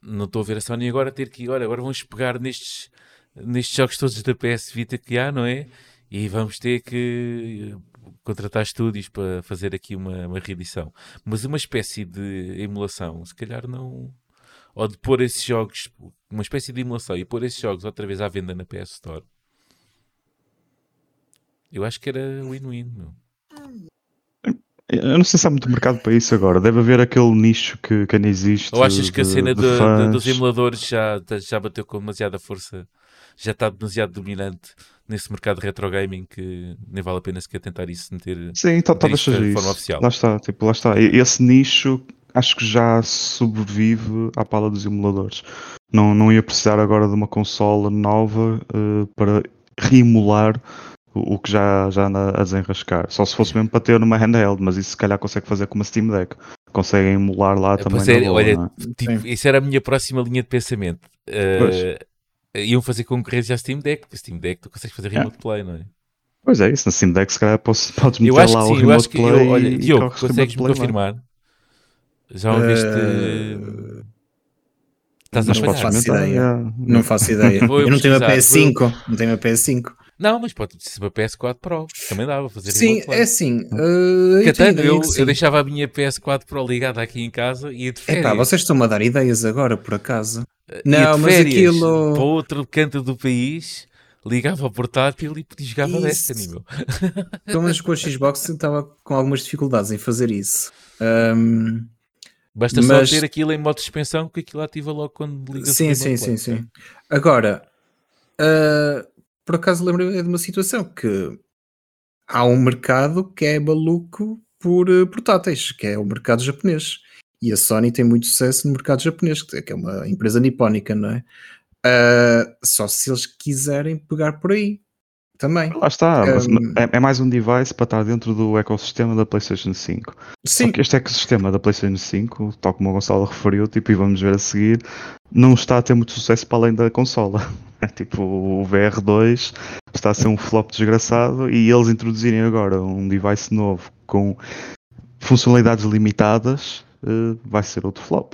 Não estou a ver a Sony agora ter que. Olha, agora vamos pegar nestes, nestes jogos todos da PS Vita que há, não é? E vamos ter que contratar estúdios para fazer aqui uma, uma reedição. Mas uma espécie de emulação, se calhar não. Ou de pôr esses jogos, uma espécie de emulação e pôr esses jogos outra vez à venda na PS Store. Eu acho que era win-win. meu. Eu não sei se há muito mercado para isso agora. Deve haver aquele nicho que, que ainda existe. Ou achas que a de- cena de de- dos emuladores já, já bateu com demasiada força? Já está demasiado dominante nesse mercado retro gaming que nem vale a pena sequer tentar isso meter. Sim, talvez isto seja de isso. forma oficial. Lá está, tipo, lá está. Esse nicho acho que já sobrevive à pala dos emuladores. Não, não ia precisar agora de uma consola nova uh, para reemular o, o, que já, já anda a desenrascar. Só se fosse mesmo para ter numa handheld, mas isso se calhar consegue fazer com uma Steam Deck. Conseguem emular lá também. É, boa, olha, é? tipo, isso era a minha próxima linha de pensamento. Uh, iam fazer concorrência à Steam Deck, porque Steam Deck tu consegues fazer é. remote play, não é? Pois é, isso na Steam Deck se calhar *laughs* podes, podes meter eu acho lá que sim, o remote play. Eu, olha, Diogo, consegues-me confirmar? Já ouviste. Uh... Estás a não faço ideia. Não faço ideia. *laughs* eu não tenho a PS5. Não tenho a PS5. Não, mas pode ser uma PS4 Pro. Também dava fazer Sim, é assim. Uh, eu, até, eu, eu, deixava a minha PS4 Pro ligada aqui em casa e ia de férias. Epá, vocês estão-me a dar ideias agora, por acaso. Não, mas aquilo. Para outro canto do país, ligava ao portátil e jogava Destiny, meu. Pelo menos com a Xbox estava com algumas dificuldades em fazer isso. Um, Basta mas... só ter aquilo em modo de suspensão que aquilo ativa logo quando liga Sim, sim, sim, sim. Agora, uh, por acaso lembro-me de uma situação que há um mercado que é maluco por uh, portáteis, que é o mercado japonês. E a Sony tem muito sucesso no mercado japonês, que é uma empresa nipónica, não é? Uh, só se eles quiserem pegar por aí também. Lá está, um, é, é, mais um device para estar dentro do ecossistema da PlayStation 5. Sim. Este ecossistema da PlayStation 5, tal como o Gonçalo referiu, tipo, e vamos ver a seguir, não está a ter muito sucesso para além da consola. *laughs* É tipo, o VR2 está a ser um flop desgraçado e eles introduzirem agora um device novo com funcionalidades limitadas uh, vai ser outro flop.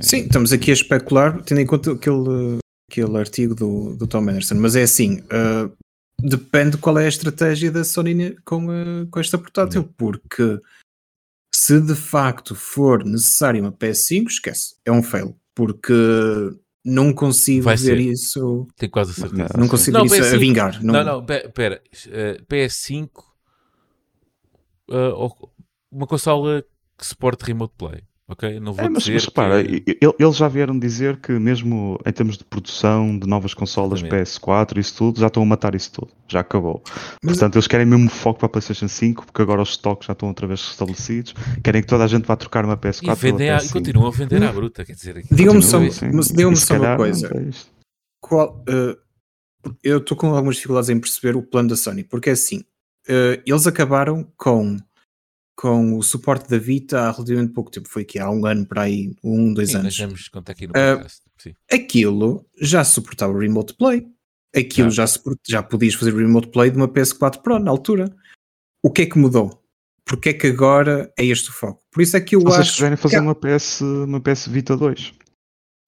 Sim, estamos aqui a especular, tendo em conta aquele, aquele artigo do, do Tom Anderson, mas é assim, uh, depende qual é a estratégia da Sony com, uh, com esta portátil, porque se de facto for necessário uma PS5, esquece, é um fail, porque não consigo Vai ver ser. isso. Tenho quase a certeza. Não consigo não, ver PS5, isso a vingar. Não, não, não pera, uh, PS5 uh, uma consola que suporte remote play ok? Não vou é, mas, dizer mas repara, que... eles já vieram dizer que mesmo em termos de produção de novas consolas PS4 isso tudo, já estão a matar isso tudo, já acabou. Mas... Portanto, eles querem mesmo foco para a PlayStation 5, porque agora os estoques já estão outra vez restabelecidos, querem que toda a gente vá trocar uma PS4 e, vendem a, e continuam a vender à bruta, quer dizer... Digam-me só, digam só uma coisa. Qual, uh, eu estou com algumas dificuldades em perceber o plano da Sony, porque é assim, uh, eles acabaram com com o suporte da Vita há relativamente pouco tempo, foi aqui há um ano para aí, um, dois Sim, anos. Nós contar aqui no ah, podcast. Uh, aquilo já suportava o Remote Play, aquilo ah. já, suport, já podias fazer o Remote Play de uma PS4 Pro na altura. O que é que mudou? Porque é que agora é este o foco? Por isso é que eu Vocês acho. querem fazer que... uma, PS, uma PS Vita 2.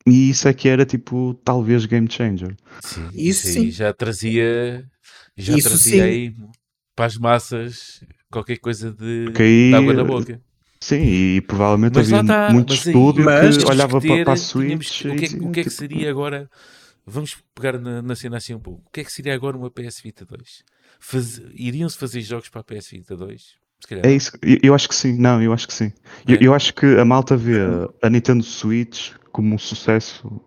E isso é que era tipo, talvez game changer. Sim, isso, sim. já trazia, já isso trazia sim. aí para as massas qualquer coisa de, de água na boca. Sim, e provavelmente mas havia tá, muito estúdio mas que olhava para, para a Switch. Que, o, que é, o que é que seria agora? Vamos pegar na, na cena assim um pouco. O que é que seria agora uma PS Vita 2? Faz, Iriam-se fazer jogos para a PS Vita 2? É isso, eu, eu, acho que sim, não, eu acho que sim. É. Eu, eu, acho que a malta vê a Nintendo Switch como um sucesso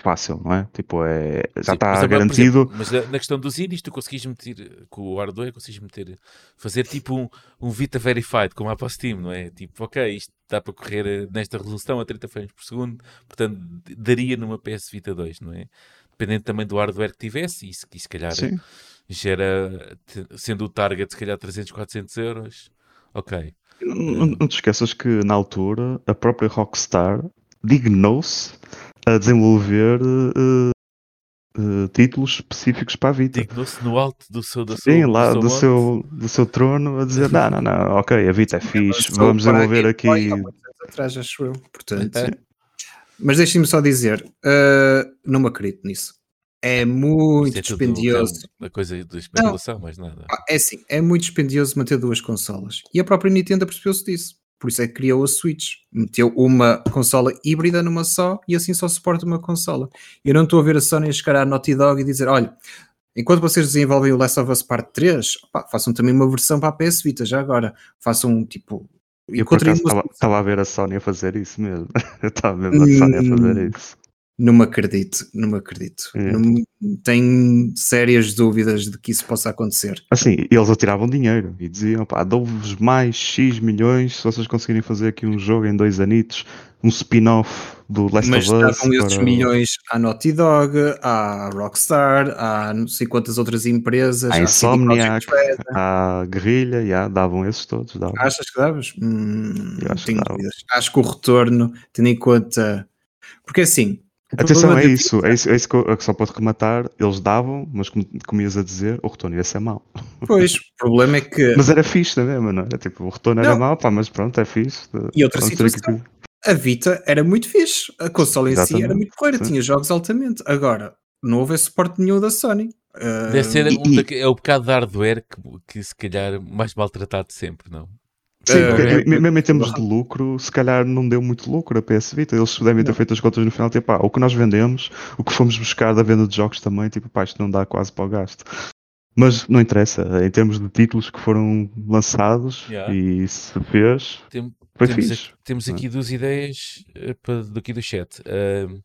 fácil, não é? Tipo, é, já está garantido. Exemplo, mas na questão dos indies, tu conseguis meter, com o hardware, conseguis meter, fazer tipo um, um Vita Verified, como para Steam, não é? Tipo, ok, isto dá para correr eh, nesta resolução a 30 frames por segundo, portanto, daria numa PS Vita 2, não é? Dependendo também do hardware que tivesse, e se, e se calhar Sim. gera, sendo o target, se calhar 300, 400 euros, ok. Não, não te esqueças que na altura a própria Rockstar dignou-se a desenvolver uh, uh, títulos específicos para a Vita. Dignou-se no alto do seu, do Sim, seu, lá do, do seu, do seu trono a dizer: não, não, não, ok, a Vita é *laughs* fixe, vamos desenvolver aqui. Atrás, acho eu, portanto. É. Mas deixem-me só dizer: uh, não me acredito nisso. É muito é dispendioso. a coisa da especulação, mas nada. É assim, é muito dispendioso manter duas consolas. E a própria Nintendo percebeu-se disso. Por isso é que criou a Switch. Meteu uma consola híbrida numa só e assim só suporta uma consola. Eu não estou a ver a Sony chegar à Naughty Dog e dizer: olha, enquanto vocês desenvolvem o Last of Us Part 3, opa, façam também uma versão para a PS Vita, já agora. Façam tipo. Eu estava, a ver a Sony a fazer isso mesmo. *laughs* Eu estava mesmo a Sony a fazer hum, isso. Não me acredito, não me acredito. É. Não, tenho sérias dúvidas de que isso possa acontecer. Assim, eles atiravam dinheiro e diziam, pá, dou-vos mais X milhões se vocês conseguirem fazer aqui um jogo em dois anitos, um spin-off do Last Mas of Us. davam esses para- milhões à Naughty Dog, à Rockstar, à não sei quantas outras empresas, À Insomniac, Red. à Guerrilha, já, davam esses todos. Davam. Achas que davas? Hum, acho que tenho dava. dúvidas. Acho que o retorno, tendo em conta. Porque assim. Atenção, é isso, é isso, é isso que, eu, que só pode rematar. Eles davam, mas como, como ias a dizer, o retorno ia ser mau. Pois, o problema é que. Mas era fixe também, não é? Tipo, o retorno era Não. mau, pá, mas pronto, é fixe. E outra Vamos situação. que- a Vita era muito fixe. A console em si era Exatamente, muito porreira, sim. tinha jogos altamente. Agora, não houve suporte nenhum da Sony. Ah, Deve ser e- um e- daque- é o bocado de hardware que, que se calhar mais maltratado de sempre, não? Sim, Eh, é- me- mesmo em termos de lucro, se calhar não deu muito lucro a PS Vita. Eles devem ter feito as contas no final, tipo, pá, o que nós vendemos, o que fomos buscar da venda de jogos também, tipo, pá, isto não dá quase para o gasto. Mas não interessa, em termos de títulos que foram lançados Yeah. e se fez, Tem- foi temos, fixe. aqui, temos é? aqui duas ideias eh, para, daqui do chat. Ahm,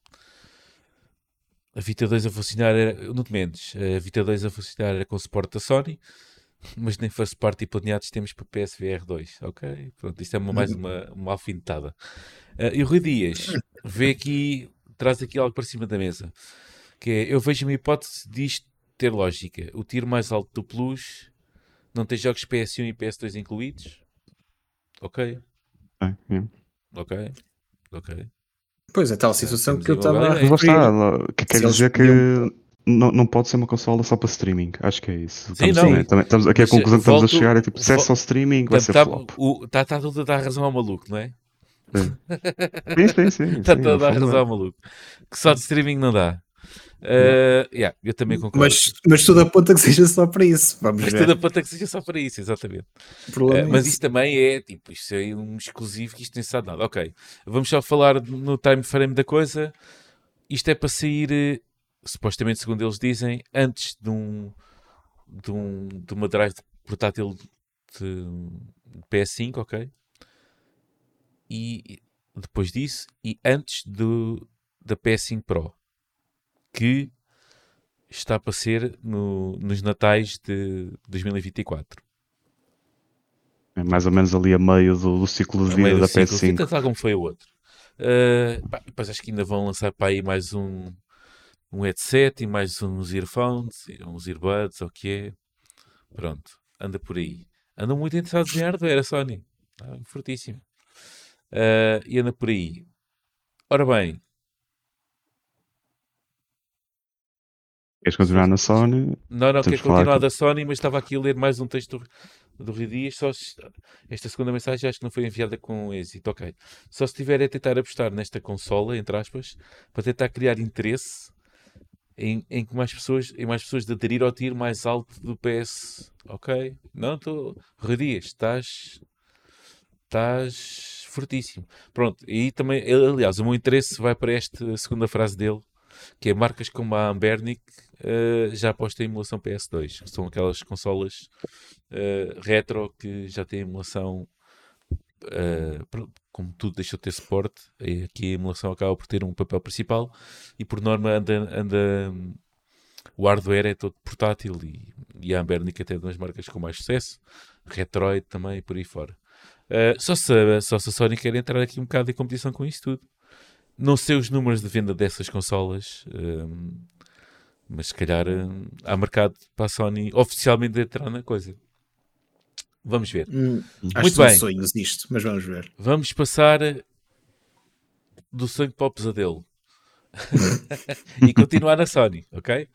a Vita 2 a funcionar era, não te mentes, a Vita 2 a funcionar era com suporte da Sony, mas nem first party planeados temos para PSVR 2, ok? Pronto, isto é uma- mais uma, uma alfinetada. Ah, e o Rui Dias vê aqui, traz aqui algo para cima da mesa, que é, eu vejo uma hipótese disto ter lógica. O tiro mais alto do Plus não tem jogos PS1 e PS2 incluídos? Ok, É, é. ok, ok. Pois, é tal situação temos que eu estava a lá referir. está, que quer Se eles dizer que podiam- não, não pode ser uma consola só para streaming. Acho que é isso. Sim, Estamos, não. também- também- estamos aqui a Mas, conclusão que estamos volto- a chegar é tipo, se é só streaming, vai ser Está flop. tá, tá tudo a dar razão ao maluco, não é? Sim, *laughs* sim, sim. Está tudo a dar razão é. ao maluco. Que só de streaming não dá. Uh, yeah, eu também concordo. Mas, mas tudo aponta que seja só para isso. Vamos Mas ver. tudo aponta que seja só para isso, exatamente. Uh, mas isto também é tipo, isto é um exclusivo que isto nem sabe nada. Ok, vamos só falar no time frame da coisa. Isto é para sair, eh, supostamente, segundo eles dizem, antes de um de, um, de uma drive portátil de PS5, ok? E depois disso, e antes do, da PS5 Pro, que está para ser no, nos natais de 2024. É mais ou menos ali a meio do, do ciclo de a vida da do ciclo, PS5. tal como foi o outro. Uh, pá, depois acho que ainda vão lançar para aí mais um, um headset e mais uns earphones, uns earbuds, ou o que é. Pronto, anda por aí. Andam muito interessados em hardware, a Sony. Ah, fortíssimo. Uh, e anda por aí. Ora bem, Queres continuar na Sony? Não, não, quero continuar da Sony, mas estava aqui a ler mais um texto do, do Rui Dias. Só se- esta segunda mensagem acho que não foi enviada com êxito. Ok. Só se estiver a tentar apostar nesta consola, entre aspas, para tentar criar interesse em, em que mais pessoas, em mais pessoas de aderir ao tiro mais alto do PS. Ok? Não, estou. Rui Dias, estás. Estás fortíssimo. Pronto, e também, aliás, o meu interesse vai para esta segunda frase dele, que é marcas como a Ambernic eh, já aposta em emulação PS2, que são aquelas consolas eh, retro que já têm emulação, pronto, como tudo deixou de ter suporte, e aqui a emulação acaba por ter um papel principal e por norma anda, anda o hardware é todo portátil e, e a Ambernic até é das marcas com mais sucesso, Retroid também por aí fora. Eh, só, se, só se a Sony quer entrar aqui um bocado em competição com isso tudo. Não sei os números de venda dessas consolas, hum, mas se calhar hum, há mercado para a Sony oficialmente entrar na coisa. Vamos ver. Hum, acho Muito bem. sonhos isto, mas vamos ver. Vamos passar do sonho para o pesadelo. *laughs* e continuar na Sony, ok?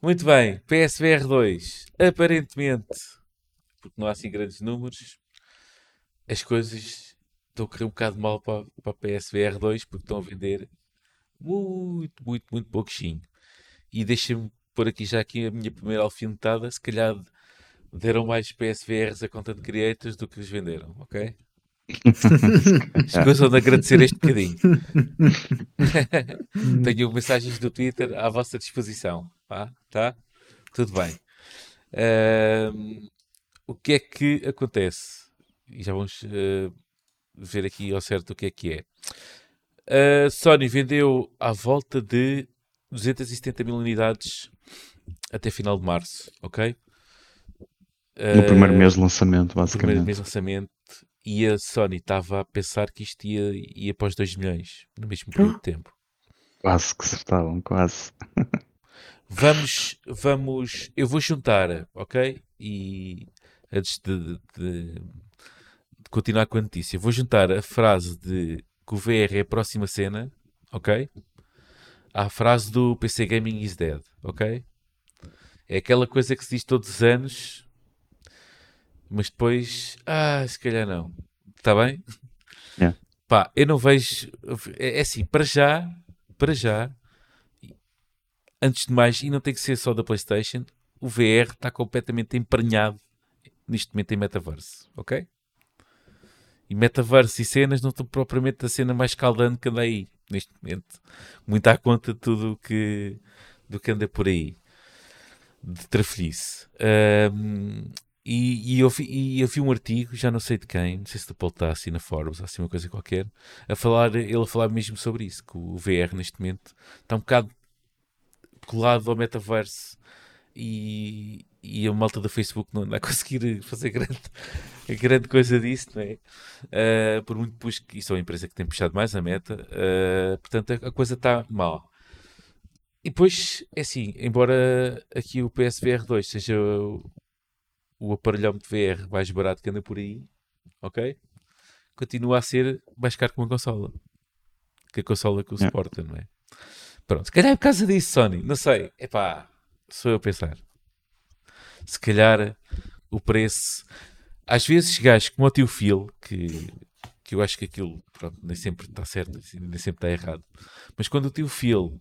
Muito bem. PSVR 2. Aparentemente, porque não há assim grandes números, as coisas estão a correr um bocado mal para, para a PSVR 2 porque estão a vender muito, muito, muito pouquinho. E deixa-me pôr aqui já aqui a minha primeira alfinetada. Se calhar deram mais PSVRs a content creators do que os venderam, ok? *laughs* Escusam de agradecer este bocadinho. *laughs* Tenho mensagens do Twitter à vossa disposição. Tá? tá? Tudo bem. Ahm, o que é que acontece? E já vamos eh, ver aqui ao certo o que é que é. A Sony vendeu à volta de 270 mil unidades até final de março, ok? No primeiro Uh, mês de lançamento, primeiro basicamente. mês de lançamento e a Sony estava a pensar que isto ia, ia para os 2 milhões no mesmo período de tempo. Quase que acertavam, quase. *laughs* Vamos, vamos, eu vou juntar, ok? E antes de, de- de- de continuar com a notícia, vou juntar a frase de que o VR é a próxima cena, ok? À frase do PC Gaming is dead, ok? É aquela coisa que se diz todos os anos, mas depois, ah, se calhar não. Está bem? Yeah. Pá, eu não vejo. É, é assim, para já, para já, antes de mais, e não tem que ser só da PlayStation, o VR está completamente emprenhado neste momento em metaverse, ok? E metaverse e cenas não estão propriamente a cena mais escaldante que anda aí neste momento. Muito à conta de tudo que, do que anda por aí de trafolhice. Ahm, e, e eu vi, e eu vi um artigo, já não sei de quem, não sei se do Paul Tassi na Forbes, assim uma coisa qualquer, a falar, ele a falar mesmo sobre isso, que o VR neste momento está um bocado colado ao metaverso e, e a malta do Facebook não anda a conseguir *laughs* fazer grande, grande coisa disso, não é? Ah, por muito push que isso é uma empresa que tem puxado mais a meta, ah, portanto a, a coisa está mal. E depois, é assim, embora aqui o PSVR 2 seja o, o aparelhão de VR mais barato que anda por aí, ok? Continua a ser mais caro que uma consola. Que a consola que o suporta, não é? Pronto, se calhar é por causa disso, Sony, não sei. Epá, sou eu a pensar. Se calhar o preço. Às vezes, gajos como o tio Phil, que, que eu acho que aquilo pronto, nem sempre está certo, nem sempre está errado. Mas quando o tio Phil,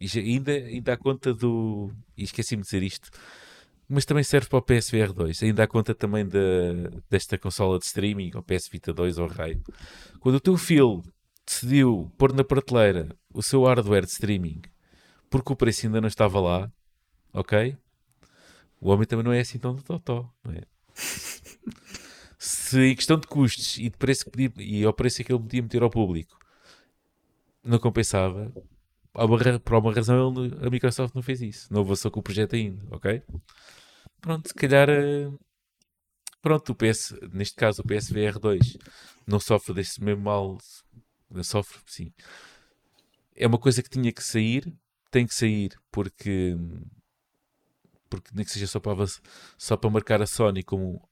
e ainda, ainda dá conta do. E esqueci-me de dizer isto, mas também serve para o PSVR 2, ainda dá conta também da, desta consola de streaming, ou PS Vita 2 ou raio. Quando o teu Phil decidiu pôr na prateleira o seu hardware de streaming porque o preço ainda não estava lá, ok? O homem também não é assim tão de totó, não é? Se em questão de custos e de preço que podia, e ao preço que ele podia meter ao público não compensava, por alguma razão ele a Microsoft não fez isso, não avançou com o projeto ainda, ok? Pronto, se calhar eh, pronto, o PS, neste caso o PSVR 2 não sofre desse mesmo mal, sofre, sim. É uma coisa que tinha que sair, tem que sair porque porque nem que seja só para, só para marcar a Sony como,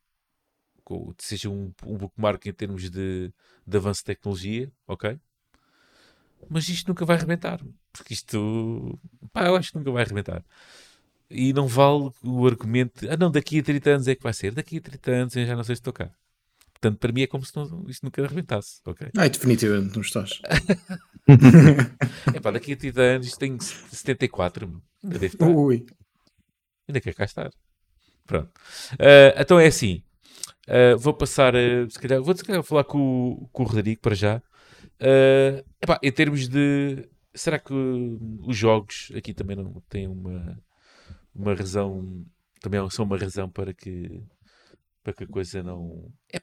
como seja um, um bookmark em termos de, de avanço de tecnologia, ok? Mas isto nunca vai arrebentar, porque isto, pá, eu acho que nunca vai arrebentar. E não vale o argumento, ah não, daqui a 30 anos é que vai ser, daqui a 30 anos eu já não sei se estou cá. Portanto, para mim é como se não, isto nunca arrebentasse, ok? Ai, definitivamente não estás. *laughs* É pá, daqui a 30 anos isto tem 74, meu. ainda estar. Ui. Ainda quer cá estar. Pronto. Ah, então é assim. Ah, vou passar, ah, se calhar, vou se calhar falar com, com o Rodrigo para já. Ah, epá, em termos de. Será que os jogos aqui também não têm uma, uma razão. Também são uma razão para que, para que a coisa não. É,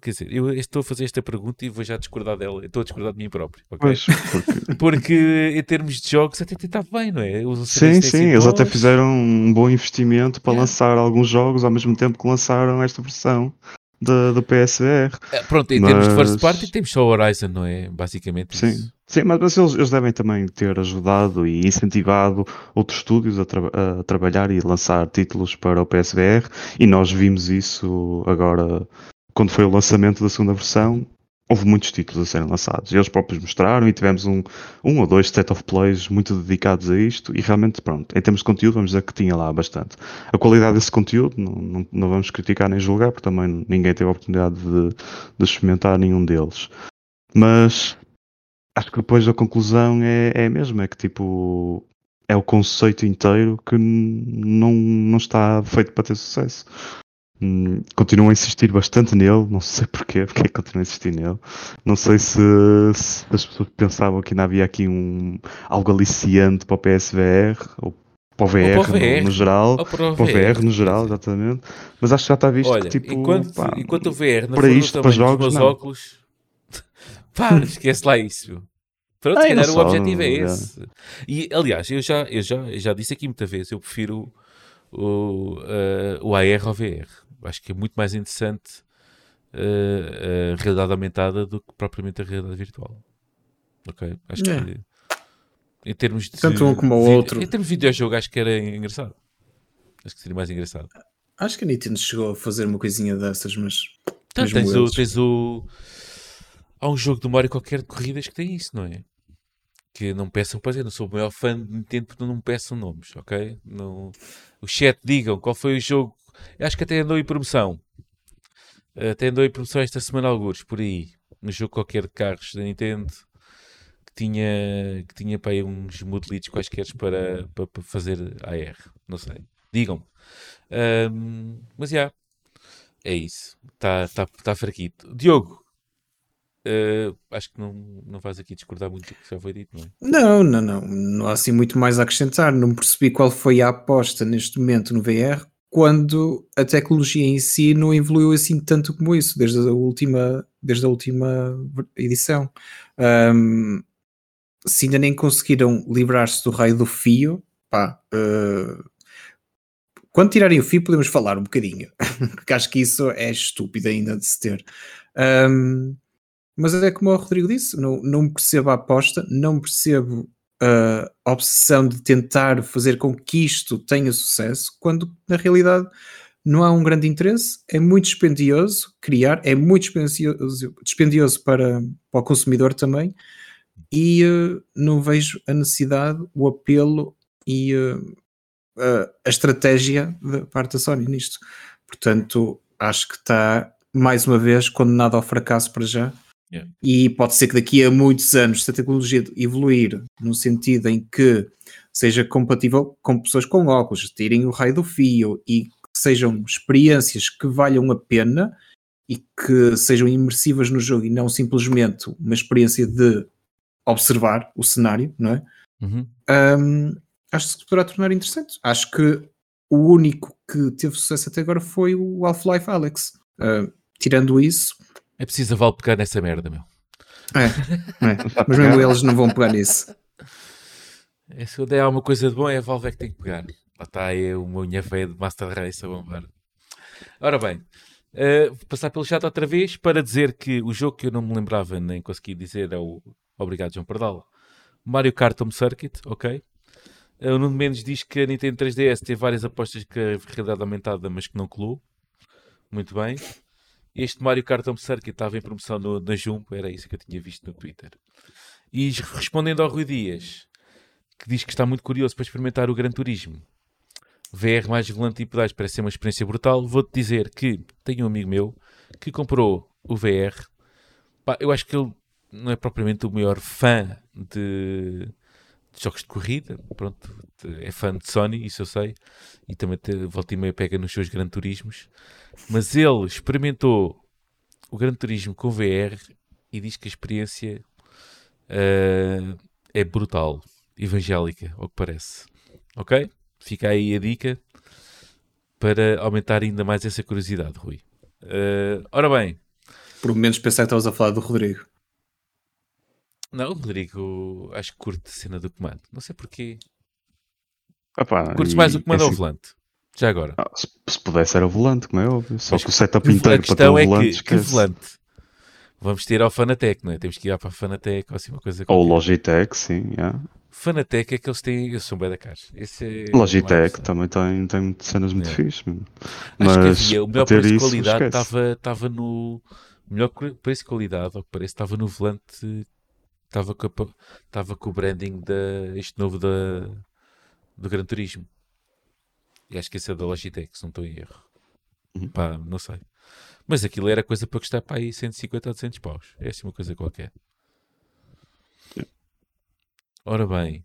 quer dizer, eu estou a fazer esta pergunta e vou já discordar dela. Eu estou a discordar de mim próprio. ok? Pois, porque- Porque em termos de jogos até estado bem, não é? Os Sim, sim, eles até bons. fizeram um bom investimento para Yeah. lançar alguns jogos ao mesmo tempo que lançaram esta versão da- do PSVR. É, Pronto, em termos de first Mas- party temos só o Horizon, não é? Basicamente Sim, isso. sim mas, mas eles, eles devem também ter ajudado e incentivado outros estúdios a, tra- a trabalhar e lançar títulos para o PSVR e nós vimos isso agora quando foi o lançamento da segunda versão. Houve muitos títulos a serem lançados. Eles próprios mostraram e tivemos um, um ou dois set of plays muito dedicados a isto e realmente, pronto, em termos de conteúdo, vamos dizer que tinha lá bastante. A qualidade desse conteúdo não, não, não vamos criticar nem julgar, porque também ninguém teve a oportunidade de, de experimentar nenhum deles. Mas acho que depois a conclusão é, é a mesma, é que tipo é o conceito inteiro que não, não está feito para ter sucesso. Hum, Continuam a insistir bastante nele, não sei *laughs* porquê, porque é que continuam a insistir nele. Não sei se, se as pessoas pensavam que ainda havia aqui um, algo aliciante para o PSVR ou para o VR, Ou para o no- VR. No, geral, Ou para o para o VR no geral, exatamente. Mas acho que já está visto Olha, que tipo. enquanto, pá, enquanto o VR não para isto, para jogos, dos meus não. óculos, *laughs* pá, esquece lá isso. Pronto, se não calhar o só, objetivo é é. esse. E, aliás, eu já, eu já, eu já disse aqui muita vez, eu prefiro o, eh, o AR ao VR. Acho que é muito mais interessante eh, a realidade aumentada do que propriamente a realidade virtual. Ok? Acho É. que em termos de. Tanto um como o outro. Em termos de videojogo, acho que era engraçado. Acho que seria mais engraçado. Acho que a Nintendo chegou a fazer uma coisinha dessas, mas. Então, tens, o, tens o. Há um jogo do Mario qualquer de corridas que tem isso, não é? Que não peçam, pois eu não sou o maior fã de Nintendo porque não me peçam nomes, ok? Não... O chat digam qual foi o jogo. Acho que até andou em promoção. Até andou em promoção esta semana, alguns, por aí. No jogo qualquer de carros da Nintendo que tinha, que tinha para aí uns modelitos quaisquer para, para, para fazer AR. Não sei. Digam-me. Ahm, mas já. É isso. Está tá, tá fraquito. Diogo, eh, acho que não, não vais aqui discordar muito do que já foi dito, não é? Não, não, não. Não há assim muito mais a acrescentar. Não percebi qual foi a aposta neste momento no VR quando a tecnologia em si não evoluiu assim tanto como isso, desde a última, desde a última edição. Ahm, se ainda nem conseguiram livrar-se do raio do fio, pá, eh, quando tirarem o fio podemos falar um bocadinho, *laughs* porque acho que isso é estúpido ainda de se ter. Ahm, mas é como o Rodrigo disse, não, não percebo a aposta, não percebo a obsessão de tentar fazer com que isto tenha sucesso, quando na realidade não há um grande interesse, é muito dispendioso criar, é muito dispendioso, dispendioso para, para o consumidor também, e eh, não vejo a necessidade, o apelo e a, a estratégia da parte da Sony nisto. Portanto, acho que está mais uma vez condenado ao fracasso para já. Yeah. E pode ser que daqui a muitos anos, se a tecnologia evoluir no sentido em que seja compatível com pessoas com óculos, tirem o raio do fio e que sejam experiências que valham a pena e que sejam imersivas no jogo e não simplesmente uma experiência de observar o cenário, não é? Uhum. Hum, acho que se poderá tornar interessante. Acho que o único que teve sucesso até agora foi o Half-Life Alex. Uh, tirando isso, É preciso a Valve pegar nessa merda, meu. é, é. mas mesmo eles não vão pegar nisso. É, se eu der alguma coisa de bom, é a Valve é que tem que pegar. Lá está aí uma unha feia de Master Race a bombar. Ora bem, eh, vou passar pelo chat outra vez para dizer que o jogo que eu não me lembrava nem consegui dizer é o Obrigado, João Pardal. Mario Kart Home Circuit, ok. Eh, O Nuno Mendes diz que a Nintendo 3DS teve várias apostas que a realidade aumentada, mas que não colou. Muito bem. Este Mario Kart Home Circuit estava em promoção no, na Jumbo, era isso que eu tinha visto no Twitter. E respondendo ao Rui Dias, que diz que está muito curioso para experimentar o Gran Turismo. VR mais volante e pedais parece ser uma experiência brutal. Vou-te dizer que tenho um amigo meu que comprou o VR. Pá, eu acho que ele não é propriamente o maior fã de, jogos de corrida. Pronto, é fã de Sony, isso eu sei. E também te, volta e meia pega nos seus Gran Turismos. Mas ele experimentou o Gran Turismo com VR e diz que a experiência ah, é brutal, evangélica, ao que parece. Ok? Fica aí a dica para aumentar ainda mais essa curiosidade, Rui. Ah, ora bem, Por menos pensar que estavas a falar do Rodrigo. Não, o Rodrigo, acho que curte a cena do comando. Não sei porquê. Epá, Curtes e- mais o comando é assim, volante? Já agora. ah, se, se pudesse era o volante, como é óbvio. Só Mas que o setup a inteiro para ter o é volante, que, que esquece. volante? Vamos ter ao Fanatec, não é? Temos que ir para a Fanatec ou assim uma coisa Ou o. Logitech, sim. yeah. Fanatec é que eles têm, eles são bem da caixa. Esse é Logitech também tem, tem cenas muito É. fixes. Mas que havia, o melhor preço de qualidade estava no. O melhor pre- preço de qualidade, ao que parece, estava no volante. Estava com, a estava com o branding da, este novo da, do Gran Turismo. E acho que esse é da Logitech, se não estou em erro. Uhum. Pá, não sei. Mas aquilo era coisa para custar para aí 150 ou 200 paus. É assim uma coisa qualquer. Ora bem.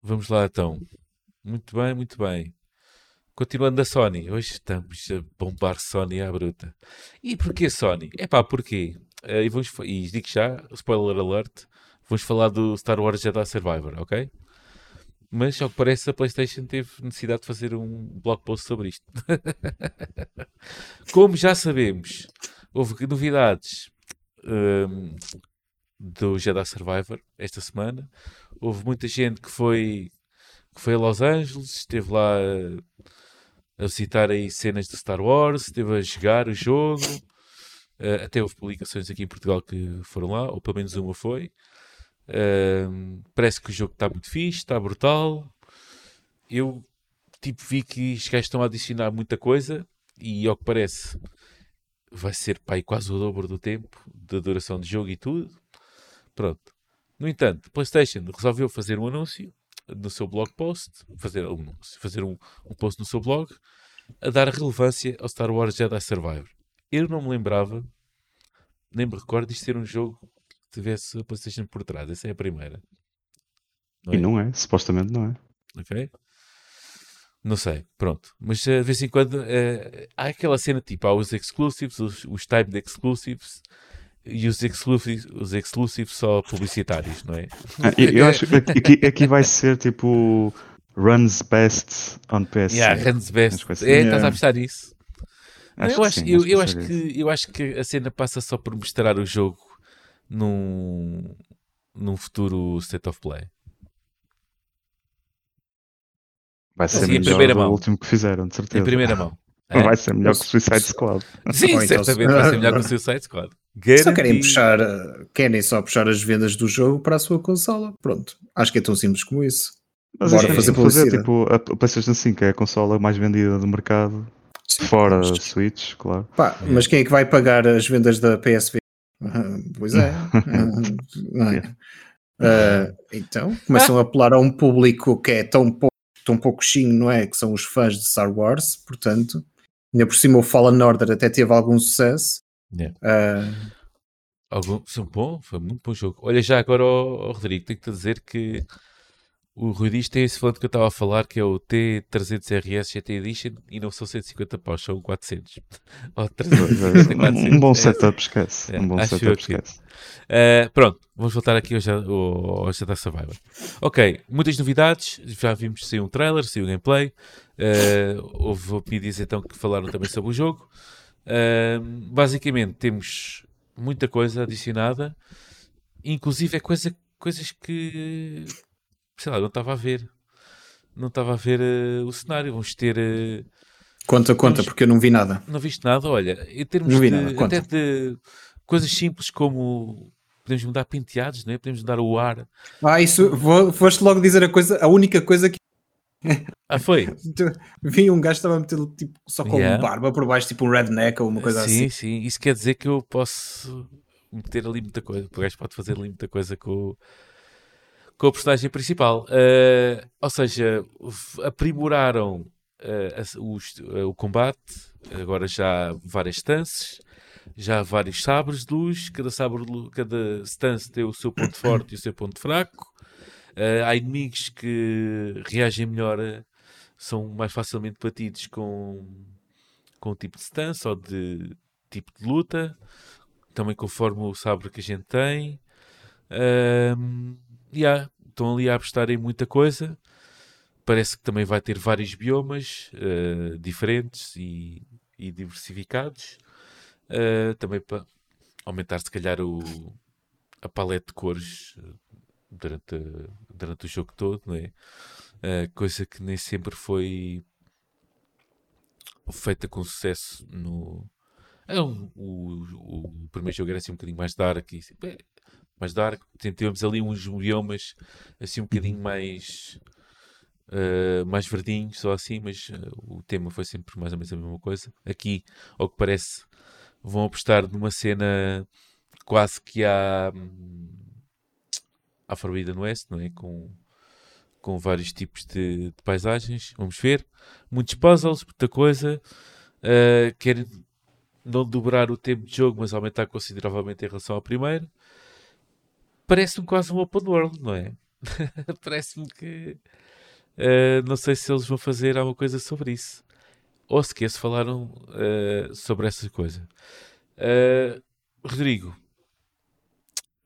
Vamos lá então. Muito bem, muito bem. Continuando a Sony, hoje estamos a bombar Sony à bruta. E porquê Sony? É pá, porquê? Eh, e, vamos, e digo já, spoiler alert, vamos falar do Star Wars Jedi Survivor, ok? Mas, ao que parece, a PlayStation teve necessidade de fazer um blog post sobre isto. *laughs* Como já sabemos, houve novidades hum, do Jedi Survivor esta semana. Houve muita gente que foi, que foi a Los Angeles, esteve lá a, a visitar aí cenas de Star Wars, esteve a jogar o jogo. Uh, até houve publicações aqui em Portugal que foram lá, ou pelo menos uma foi. Uh, parece que o jogo está muito fixe, está brutal. Eu tipo vi que os gajos estão a adicionar muita coisa e ao que parece vai ser pai, quase o dobro do tempo da duração de jogo e tudo. Pronto. No entanto, PlayStation resolveu fazer um anúncio no seu blog post, fazer fazer um, um post no seu blog a dar relevância ao Star Wars Jedi Survivor. Eu não me lembrava, nem me recordo de ser um jogo que tivesse a PlayStation por trás. Essa é a primeira. Não é? E não é, supostamente não é. Ok? Não sei, pronto. Mas eh, de vez em quando uh, há aquela cena tipo, há os exclusives, os, os type exclusives e os exclusives, os exclusives só publicitários, não é? Ah, eu acho que aqui, aqui vai ser tipo runs best on PS. Yeah, runs best. É, estás a apostar nisso? Acho eu, acho, sim, eu, eu acho que, eu acho que a cena passa só por mostrar o jogo num, num futuro state of play. Vai ser assim, melhor do mão. último que fizeram, de certeza. Em primeira mão. É? Vai ser melhor que o Suicide Squad. Sim, então, certamente vai ser melhor que o Suicide Squad. Só querem puxar, querem só puxar as vendas do jogo para a sua consola. Pronto. Acho que é tão simples como isso. Mas Bora é, fazer fazer tipo a PlayStation 5 é a consola mais vendida do mercado. Fora mas... Switch, claro. Pá, é. Mas quem é que vai pagar as vendas da PSV? *laughs* Pois é. *laughs* é. Uh, então, começam a apelar a um público que é tão pouco tão pouquinho, não é? Que são os fãs de Star Wars, portanto, ainda por cima o Fallen Order até teve algum sucesso. Yeah. Uh... Algum, foi bom, foi muito bom jogo. Olha, já agora, oh, oh, Rodrigo, tenho que te dizer que o Rui diz tem esse volante que eu estava a falar, que é o T300RS GT Edition, e não são 150 paus, são 400. *laughs* Ou 300, 400. Um bom setup, esquece. É, um bom setup, esquece. Uh, pronto, vamos voltar aqui hoje ao, Jedi Survivor. Ok, muitas novidades, já vimos sem um trailer, sem um gameplay. Uh, houve opiniões então que falaram também sobre o jogo. Uh, basicamente, temos muita coisa adicionada, inclusive é coisa, coisas que sei lá, não estava a ver. Não estava a ver uh, o cenário. Vamos ter. Uh, conta, conta, vamos... porque eu não vi nada. Não viste nada? Olha, em termos não vi de, nada, conta. até de coisas simples como podemos mudar penteados, não é? podemos mudar o ar. Ah, isso, vou, foste logo dizer a coisa, a única coisa que. *laughs* Ah, foi? Vi um gajo que estava a meter tipo, só com yeah. barba por baixo, tipo um redneck ou uma coisa sim, assim. Sim, sim, isso quer dizer que eu posso meter ali muita coisa. O gajo pode fazer ali muita coisa com, com a personagem principal. Uh, ou seja, aprimoraram uh, uh, o combate, agora já há várias stances, já há vários sabres de luz, cada, sabre de cada stance tem o seu ponto forte e o seu ponto fraco. há inimigos que reagem melhor, são mais facilmente batidos com, com tipo de stance ou de tipo de luta, também conforme o sabre que a gente tem. Yeah, estão ali a apostar em muita coisa. Parece que também vai ter vários biomas uh, diferentes e, e diversificados. Uh, também para aumentar, se calhar, o, a paleta de cores eh, durante, durante o jogo todo, não é? Uh, coisa que nem sempre foi feita com sucesso no. É o, o, primeiro jogo era assim um bocadinho mais dark e mais dark. Tivemos ali uns biomas assim um bocadinho uhum. mais uh, mais verdinhos, só assim, mas uh, o tema foi sempre mais ou menos a mesma coisa. Aqui, ao que parece, vão apostar numa cena quase que à, à Forbidden West, não é? Com, com vários tipos de, de paisagens. Vamos ver. Muitos puzzles, muita coisa. Uh, querem não dobrar o tempo de jogo, mas aumentar consideravelmente em relação ao primeiro parece-me quase um open world, não é? *laughs* parece-me que uh, não sei se eles vão fazer alguma coisa sobre isso. Ou sequer se falaram uh, sobre essa coisa. Uh, Rodrigo,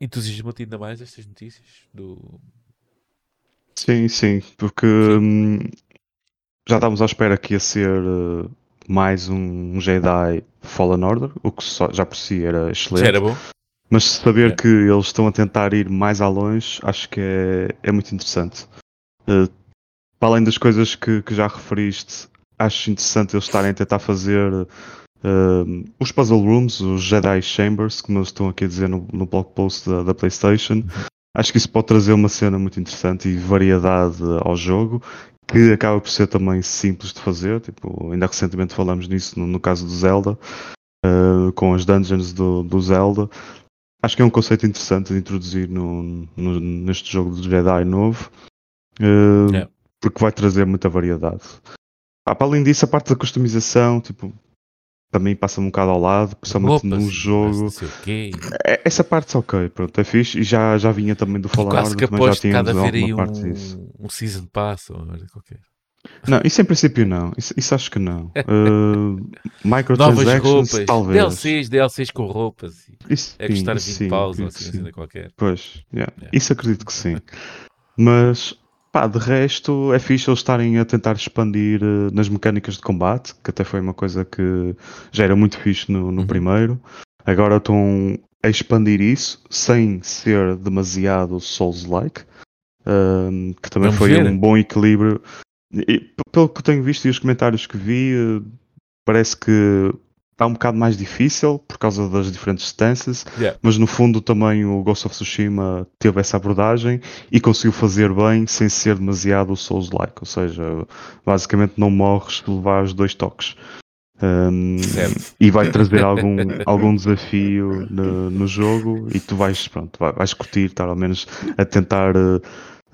entusiasma-te ainda mais estas notícias do. Sim, sim, porque hum, já estávamos à espera que ia ser mais um Jedi Fallen Order, o que só, já por si era excelente. Já era bom. Mas saber Yeah. que eles estão a tentar ir mais a longe, acho que é, é muito interessante. Uh, para além das coisas que, que já referiste, acho interessante eles estarem a tentar fazer uh, os puzzle rooms, os Jedi Chambers, como eles estão aqui a dizer no, no blog post da, da PlayStation. Acho que isso pode trazer uma cena muito interessante e variedade ao jogo, que acaba por ser também simples de fazer. Tipo, ainda recentemente falamos nisso no, no caso do Zelda, uh, com as dungeons do, do Zelda. Acho que é um conceito interessante de introduzir no, no- neste jogo do Jedi novo, uh, Yeah. porque vai trazer muita variedade. Ah, para além disso, a parte da customização, tipo, também passa um bocado ao lado, principalmente Roupas, num jogo. sei o quê. É- Essa parte é ok, pronto, é fixe. E já, já vinha também do Order, também já de tínhamos aí alguma parte disso. um, um Season Pass ou qualquer. Não, isso em princípio não. Isso, isso acho que não. *laughs* Uh, Novas roupas, talvez. DLCs, DLCs com roupas. Isso, É custar sim, 20 sim, paus ou assim, sim. assim qualquer. Pois, yeah. Yeah. isso acredito que sim. Mas, pá, de resto, é fixe eles estarem a tentar expandir eh, nas mecânicas de combate, que até foi uma coisa que já era muito fixe no, no Uhum. primeiro. Agora estão a expandir isso sem ser demasiado Souls-like, um, que também Vamos foi ver. um bom equilíbrio. E, pelo que tenho visto e os comentários que vi, eh, parece que está um bocado mais difícil por causa das diferentes stances, Yeah. mas no fundo também o Ghost of Tsushima teve essa abordagem e conseguiu fazer bem sem ser demasiado Souls-like, ou seja, basicamente não morres se levares dois toques. Um, e vai trazer *laughs* algum, algum desafio no, no jogo e tu vais, pronto, vai- vais curtir, estar ao menos a tentar eh,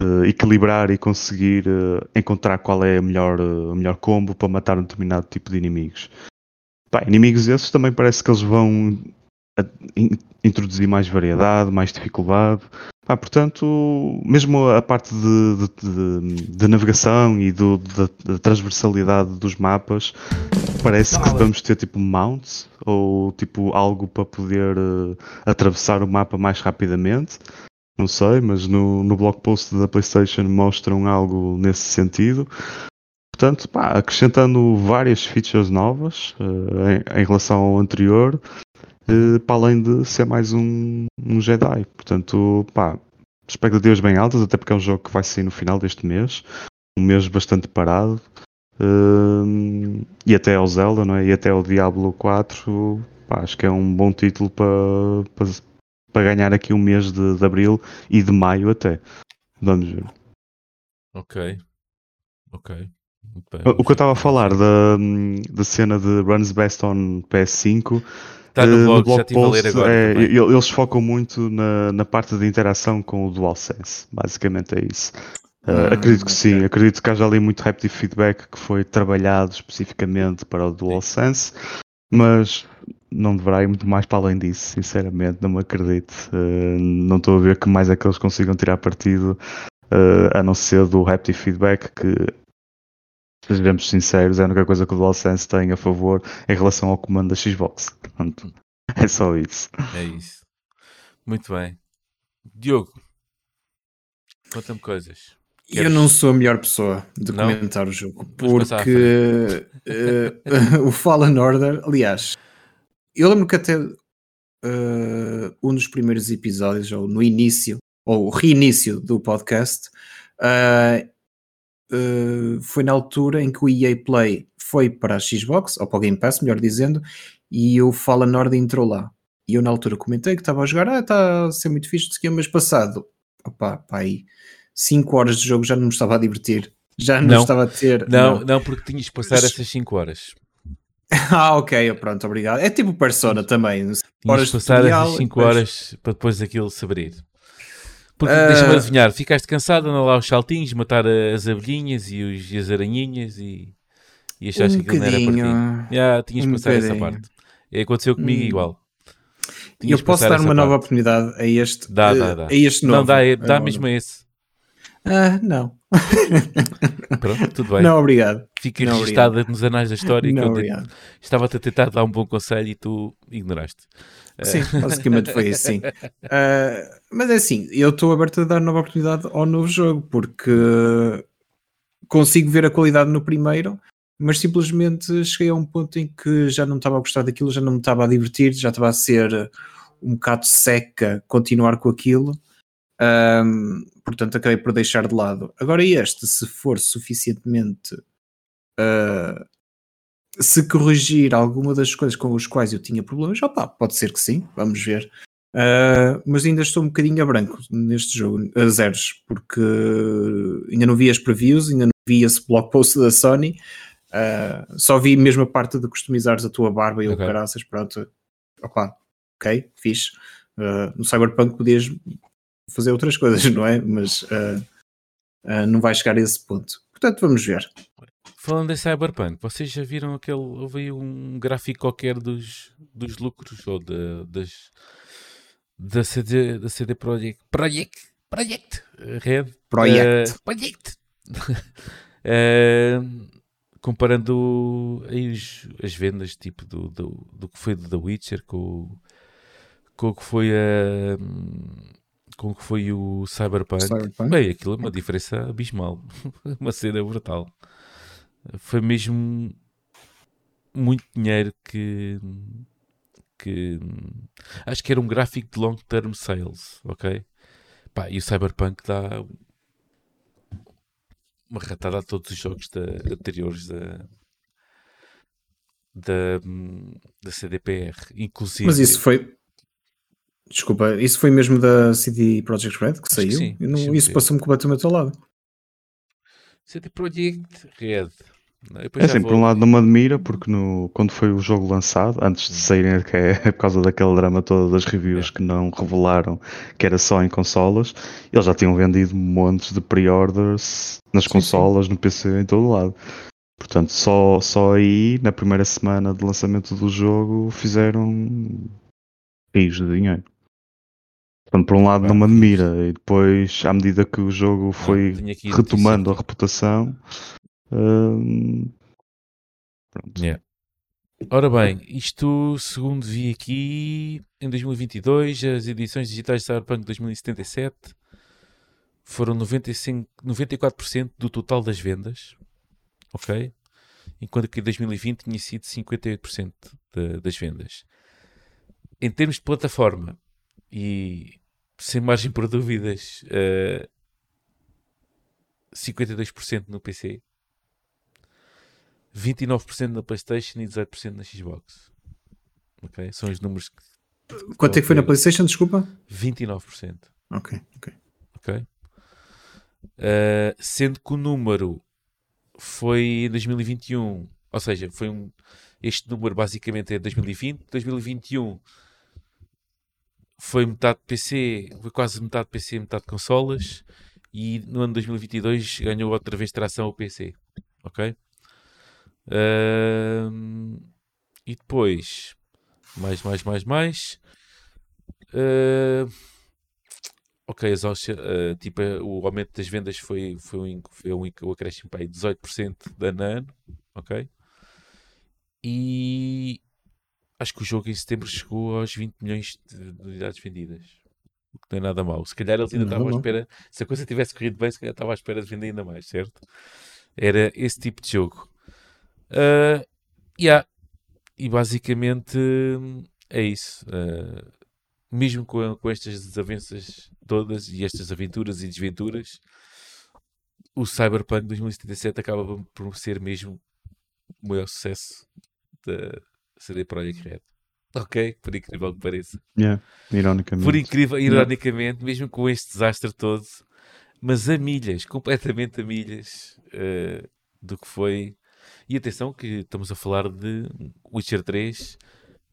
eh, equilibrar e conseguir eh, encontrar qual é a melhor, eh, a melhor combo para matar um determinado tipo de inimigos. Inimigos esses também parece que eles vão in- introduzir mais variedade, mais dificuldade. Portanto, mesmo a parte de, de- de- de navegação e do- da, da transversalidade dos mapas, parece que vamos ter tipo mounts ou tipo algo para poder eh, atravessar o mapa mais rapidamente. Não sei, mas no, no blog post da PlayStation mostram algo nesse sentido. Portanto, pá, acrescentando várias features novas eh, em, em relação ao anterior, eh, para além de ser mais um, um Jedi. Portanto, pá, expectativas bem altas, até porque é um jogo que vai sair no final deste mês, um mês bastante parado. Eh, e até ao Zelda, não é? E até ao Diablo 4, pá, acho que é um bom título para, para, para ganhar aqui um mês de, de abril e de maio até. Vamos ver. Ok. Ok. Bem, O que eu estava a falar da, da cena de Runs Best on PS5 Está eh, no blog, já estive a ler post, agora. é, eles focam muito na, na parte de interação com o DualSense. Basicamente é isso. Eh, Ah, acredito que sim, ok. acredito que haja ali muito rapid feedback que foi trabalhado especificamente para o DualSense, mas não deverá ir muito mais para além disso, sinceramente, não me acredito. Eh, não estou a ver que mais é que eles consigam tirar partido, eh, a não ser do rapid feedback que sejamos sinceros, é a única coisa que o DualSense tem a favor em relação ao comando da Xbox. *laughs* É só isso. É isso. Muito bem. Diogo, conta-me coisas. Eu não sou a melhor pessoa de Não? comentar o jogo, porque eh, *laughs* o Fallen Order, aliás, eu lembro que até eh, um dos primeiros episódios, ou no início, ou reinício do podcast, eh, foi na altura em que o EA Play foi para a Xbox, ou para o Game Pass, melhor dizendo, e o Fallen Order entrou lá. E eu na altura comentei que estava a jogar, ah, está a ser muito fixe, mas passado, opá, pá, aí 5 horas de jogo já não me estava a divertir. Já não, Não. estava a ter. Não, não, porque tinhas que passar Mas- essas 5 horas. *laughs* Ah, ok, pronto, obrigado. É tipo Persona também. Tinhas Horas passar tutorial, essas 5 depois- horas para depois aquilo se abrir. Porque Ah. deixa-me adivinhar, ficaste cansado, anda lá os saltinhos, matar as abelhinhas e, os, e as aranhinhas e, e achaste Um que aquilo não era para ti. Já, tinhas que Um passar essa bocadinho. parte. E aconteceu comigo Hum. igual. Tinhas Eu posso dar uma nova parte. oportunidade a este, Dá, eh, dá, dá. a este novo. Não, dá, é- dá mesmo a esse. Ah, não. *laughs* Pronto, tudo bem. Não, obrigado. Fica não, registada nos anais da história que Não, eu de- obrigado. estava-te a tentar dar um bom conselho e tu ignoraste. Sim, basicamente foi assim. *laughs* Ah, mas é assim, eu estou aberto a dar nova oportunidade ao novo jogo porque consigo ver a qualidade no primeiro, mas simplesmente cheguei a um ponto em que já não estava a gostar daquilo, já não me estava a divertir, já estava a ser um bocado seca continuar com aquilo. Um, portanto, acabei por deixar de lado. Agora, este, se for suficientemente. Uh, se corrigir alguma das coisas com as quais eu tinha problemas, opa, pode ser que sim, vamos ver. Uh, mas ainda estou um bocadinho a branco neste jogo, a zeros, porque ainda não vi as previews, ainda não vi esse blog post da Sony, uh, só vi mesmo a parte de customizares a tua barba e okay. o caraças, pronto, opa, ok, fixe. Uh, no Cyberpunk podias fazer outras coisas, *laughs* não é? Mas não vai chegar a esse ponto. Portanto, vamos ver. Falando em Cyberpunk, vocês já viram aquele. Houve aí um gráfico qualquer dos, dos lucros ou de, das da CD, da CD Projekt, Project, Project Red, Project, uh, Project. uh, *laughs* comparando aí os, as vendas tipo do, do, do que foi do The Witcher com, com o que foi a com o que foi o Cyberpunk. Cyberpunk. Bem, aquilo é uma diferença abismal, *laughs* uma cena brutal. Foi mesmo muito dinheiro que que acho que era um gráfico de long term sales, ok? Pá, e o Cyberpunk dá uma ratada a todos os jogos da, anteriores da, da, da CDPR, inclusive. Mas isso foi. Desculpa, isso foi mesmo da CD Projekt Red que saiu? Que sim, não, isso passou-me completamente ao lado. CD Projekt Red é assim, vou... por um lado não me admira, porque no, quando foi o jogo lançado, antes de saírem, que é *laughs* por causa daquele drama todo das reviews é. que não revelaram que era só em consolas, eles já tinham vendido montes de pre-orders nas sim, consolas, sim. no PC, em todo lado. Portanto, só, só aí, na primeira semana de lançamento do jogo, fizeram rios de dinheiro. Portanto, por um lado não me admira, e depois, à medida que o jogo foi retomando a reputação, pronto. Yeah. Ora bem, isto segundo vi aqui em 2022, as edições digitais de Cyberpunk 2077 foram 95, 94% do total das vendas, ok? Enquanto que em 2020 tinha sido 58% de, das vendas. Em termos de plataforma, e sem margem por dúvidas, uh, eh, 52% no PC, 29% na PlayStation e 18% na Xbox. Ok? São os números que. Quanto é que foi na PlayStation? Desculpa? 29%. Ok, ok. Ok. Uh, sendo que o número foi em 2021, ou seja, foi um. Este número basicamente é 2020, 2021 foi metade PC, foi quase metade PC, metade consolas, e no ano 2022 ganhou outra vez tração ao PC. Ok? Uh, e depois, mais, mais, mais, mais. Uh, ok, as, uh, tipo, o aumento das vendas foi, foi, um, foi um, um acréscimo para aí 18% de ano a ano. Ok. E acho que o jogo em setembro chegou aos 20 milhões de, de unidades vendidas. O que não é nada mal. Se calhar eles ainda estavam à espera. Se a coisa tivesse corrido bem, se calhar estava à espera de vender ainda mais, certo? Era esse tipo de jogo. Uh, yeah. E basicamente é isso. Uh, mesmo com, com estas desavenças todas e estas aventuras e desventuras, o Cyberpunk 2077 acaba por ser mesmo o maior sucesso da CD Projekt Red. Ok? Por incrível que pareça. Yeah, ironicamente. Por incrível, ironicamente, yeah. mesmo com este desastre todo, mas a milhas, completamente a milhas uh, do que foi e atenção que estamos a falar de Witcher 3,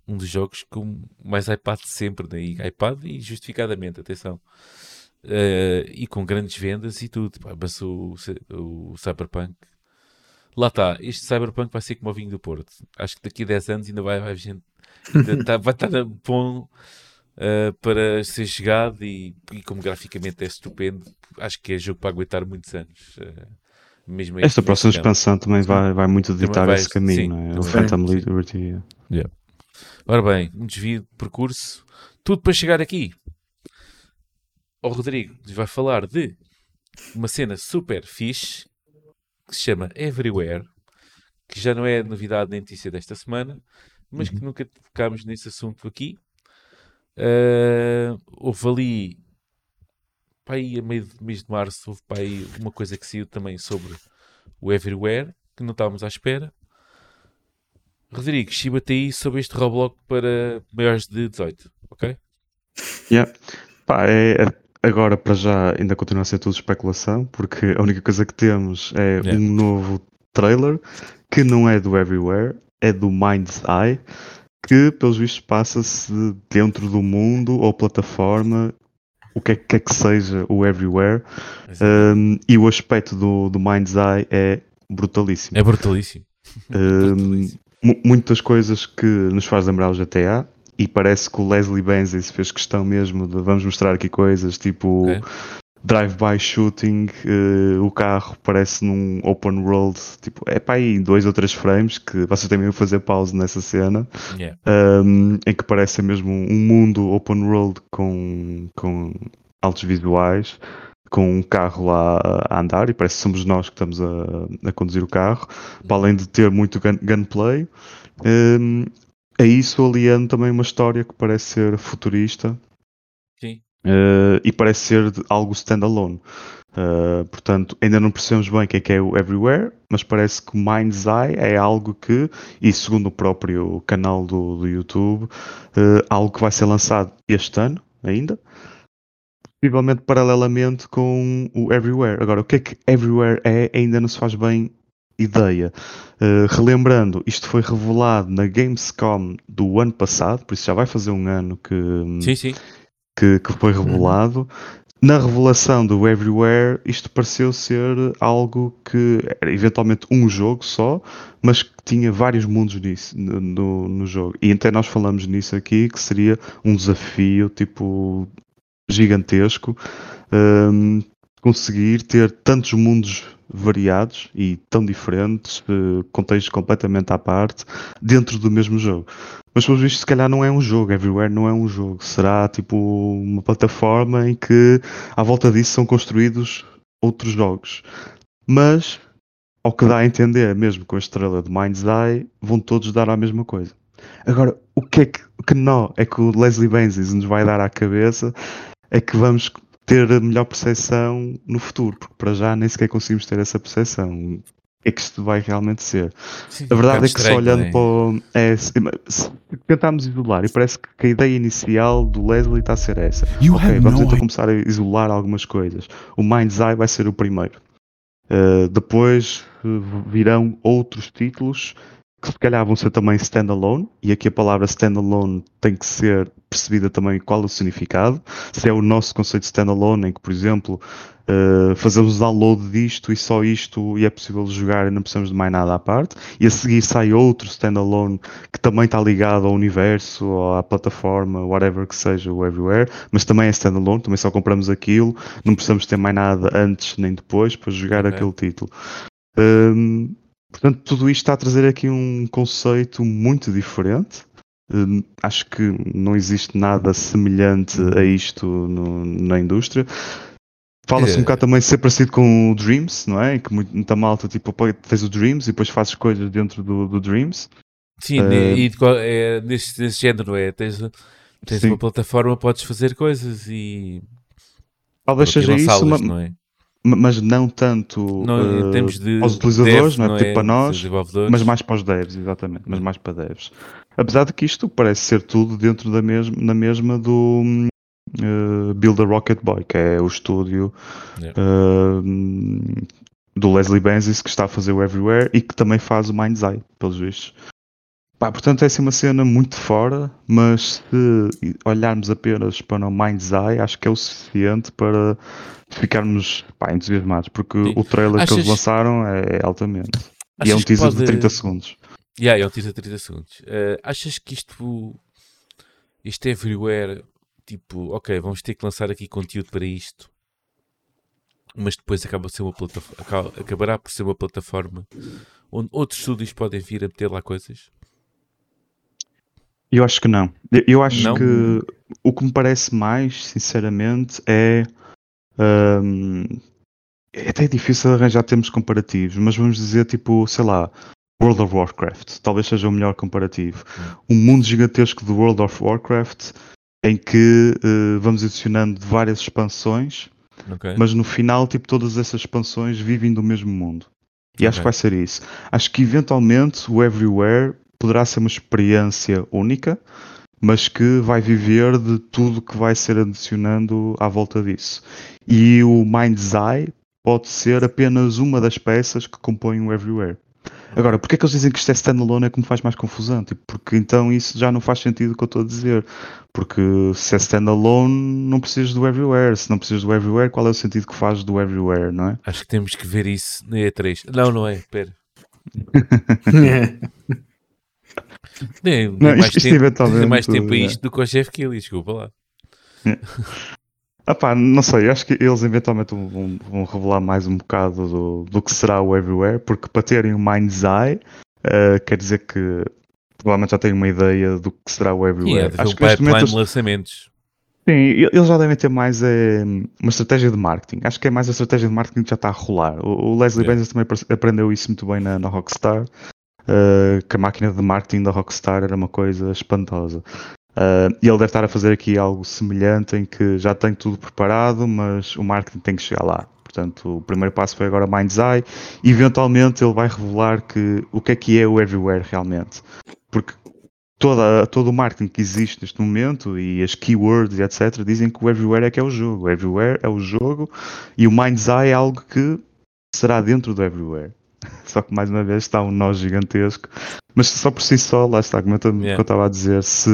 um dos jogos com mais iPad de sempre, né? e iPad e justificadamente, atenção. Uh, e com grandes vendas e tudo. Mas o, o Cyberpunk lá está, este Cyberpunk vai ser como o vinho do Porto. Acho que daqui a 10 anos ainda vai haver gente, ainda tá, vai estar bom uh, para ser chegado e, e, como graficamente é estupendo, acho que é jogo para aguentar muitos anos. Uh, mesmo Esta próxima expansão também vai, vai muito ditar esse caminho, sim, não é? O Phantom Liberty. Yeah. Ora bem, um desvio de percurso, tudo para chegar aqui. O Rodrigo vai falar de uma cena super fixe que se chama Everywhere, que já não é novidade nem notícia desta semana, mas uhum. que nunca tocámos nesse assunto aqui. Uh, houve ali, pá, aí a meio do mês de março, houve pá, aí uma coisa que saiu também sobre o Everywhere, que não estávamos à espera. Rodrigo, chiba-te aí sobre este Roblox para maiores de 18, ok? Yeah. Pá, é, é- agora para já ainda continua a ser tudo especulação, porque a única coisa que temos é Yeah. um novo trailer que não é do Everywhere, é do Mind's Eye, que pelos vistos passa-se dentro do mundo ou plataforma, o que é que quer que seja o Everywhere, um, e o aspecto do, do Mind's Eye é brutalíssimo. É brutalíssimo. Um, *laughs* Brutalíssimo. mu- muitas coisas que nos faz lembrar o GTA e parece que o Leslie Benzies fez questão mesmo de vamos mostrar aqui coisas tipo Ok. drive-by shooting, eh, o carro parece num open world, tipo, é para aí dois ou três frames que vocês têm mesmo fazer pause nessa cena, Yeah. um, em que parece mesmo um mundo open world com, com altos visuais, com um carro lá a andar e parece que somos nós que estamos a, a conduzir o carro, para além de ter muito gun- gunplay. Um, a isso aliando também uma história que parece ser futurista Sim. eh, e parece ser algo standalone. Uh, portanto, ainda não percebemos bem o que é que é o Everywhere, mas parece que o Mind's Eye é algo que, e segundo o próprio canal do, do YouTube, uh, algo que vai ser lançado este ano ainda, possivelmente paralelamente com o Everywhere. Agora, o que é que Everywhere é ainda não se faz bem ideia. Uh, relembrando, isto foi revelado na Gamescom do ano passado, por isso já vai fazer um ano que, Sim, sim. que, que foi revelado. Na revelação do Everywhere, isto pareceu ser algo que era eventualmente um jogo só, mas que tinha vários mundos nisso, no, no, jogo. E até nós falamos nisso aqui, que seria um desafio tipo gigantesco hum, conseguir ter tantos mundos variados e tão diferentes, eh, contextos completamente à parte, dentro do mesmo jogo. Mas pelos vistos, se calhar não é um jogo, Everywhere não é um jogo. Será tipo uma plataforma em que à volta disso são construídos outros jogos. Mas, ao que dá a entender, mesmo com a estrela de Mind's Eye, vão todos dar a mesma coisa. Agora, o que é que, que nó é que o Leslie Benzies nos vai dar à cabeça é que vamos ter a melhor percepção no futuro, porque para já nem sequer conseguimos ter essa percepção. É que isto vai realmente ser. Sim, A verdade é que só bocado olhando estranho, para o. É, tentarmos isolar, e parece que a ideia inicial do Leslie está a ser essa. You ok, vamos então idea. começar a isolar algumas coisas. O Mind's Eye vai ser o primeiro. Uh, depois uh, virão outros títulos que se calhar vão ser também standalone, e aqui a palavra standalone tem que ser percebida também qual é o significado. Se é o nosso conceito de standalone, em que, por exemplo, uh, fazemos download disto e só isto e é possível jogar e não precisamos de mais nada à parte, e a seguir sai outro standalone que também está ligado ao universo, ou à plataforma, whatever que seja, o Everywhere, mas também é standalone, também só compramos aquilo, não precisamos ter mais nada antes nem depois para jogar Ok. aquele título. Hum, portanto, tudo isto está a trazer aqui um conceito muito diferente. Hum, acho que não existe nada semelhante a isto no- na indústria. Fala-se É. um bocado também de ser parecido com o Dreams, não é? Que muito- muita malta tipo, fez o Dreams e depois fazes coisas dentro do, do Dreams. Sim, Eh, e qual- é, nesse, nesse género, é, tens, tens Sim. uma plataforma, podes fazer coisas e Talvez seja isso, lançá-las, ma- não é? Ma- mas não tanto Não, termos de aos utilizadores, dev, não é? Tipo para Dos nós. Mas mais para os devs, exatamente. Mas mais para devs. Apesar de que isto parece ser tudo dentro da mesma, na mesma do hum, eh, Build a Rocket Boy, que é o estúdio Yeah. eh, do Leslie Benzies que está a fazer o Everywhere e que também faz o Mind's Eye, pelos vistos. Pá, portanto, é assim uma cena muito fora, mas se olharmos apenas para o Mind's Eye, acho que é o suficiente para ficarmos pá, entusiasmados, porque Sim. o trailer que Achas- eles lançaram é, é altamente. e é um Achas que teaser de pode- 30 segundos. Yeah, é um teaser de 30 segundos. Eh, achas que isto, isto é everywhere? Tipo, ok, vamos ter que lançar aqui conteúdo para isto, mas depois acaba ser uma plataforma, acabará por ser uma plataforma onde outros estúdios podem vir a meter lá coisas. Eu acho que não. Eu- Eu acho Não? que o que me parece mais, sinceramente, é. hum, é até difícil arranjar termos comparativos, mas vamos dizer, tipo, sei lá, World of Warcraft. Talvez seja o melhor comparativo. Um mundo gigantesco de World of Warcraft em que uh, vamos adicionando várias expansões, Ok. mas no final, tipo, todas essas expansões vivem do mesmo mundo. E acho Ok. que vai ser isso. Acho que eventualmente o Everywhere poderá ser uma experiência única, mas que vai viver de tudo que vai ser adicionando à volta disso. E o Mind's Eye pode ser apenas uma das peças que compõem o Everywhere. Agora, porque é que eles dizem que isto é standalone é que me faz mais confusão? Tipo, porque então isso já não faz sentido o que eu estou a dizer. Porque se é standalone, não precisas do Everywhere. Se não precisas do Everywhere, qual é o sentido que faz do Everywhere, não é? Acho que temos que ver isso na E3. Não, não é. Espera. *laughs* *laughs* Nem, nem Não, mais, isto- tempo, nem mais tempo a é. isto do que o Jeff Kelly, desculpa lá. Ah pá, não sei, acho que eles eventualmente vão, vão revelar mais um bocado do, do que será o Everywhere, porque para terem o Mind's Eye, eh, quer dizer que provavelmente já têm uma ideia do que será o é Everywhere. acho que pipeline momento de lançamentos. Sim, eles já devem ter mais eh, uma estratégia de marketing. Acho que é mais a estratégia de marketing que já está a rolar. O, o Leslie Yeah. Benzies também apre- aprendeu isso muito bem na, na Rockstar, eh, que a máquina de marketing da Rockstar era uma coisa espantosa. Eh, e ele deve estar a fazer aqui algo semelhante em que já tem tudo preparado, mas o marketing tem que chegar lá. Portanto, o primeiro passo foi agora Mind's Eye. Eventualmente ele vai revelar que, o que é que é o Everywhere realmente. Porque toda, todo o marketing que existe neste momento e as keywords e etc. dizem que o Everywhere é que é o jogo. O Everywhere é o jogo e o Mind's Eye é algo que será dentro do Everywhere. *laughs* Só que mais uma vez está um nó gigantesco. Mas só por si só, lá está, como eu Yeah. que eu estava a dizer, se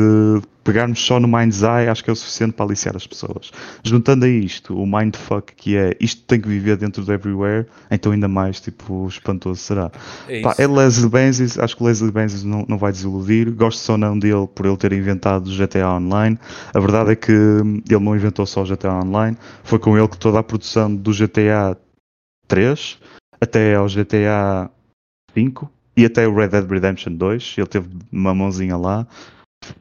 pegarmos só no Mind's Eye, acho que é o suficiente para aliciar as pessoas. Juntando a isto, o Mindfuck que é isto tem que viver dentro do Everywhere, então ainda mais tipo espantoso será. É Pá, é Leslie Benzies, acho que o Leslie Benzies não, não vai desiludir. Gosto só não dele por ele ter inventado o GTA Online. A verdade é que ele não inventou só o GTA Online, foi com ele que toda a produção do GTA 3 até ao GTA 5 e até o Red Dead Redemption 2, ele teve uma mãozinha lá,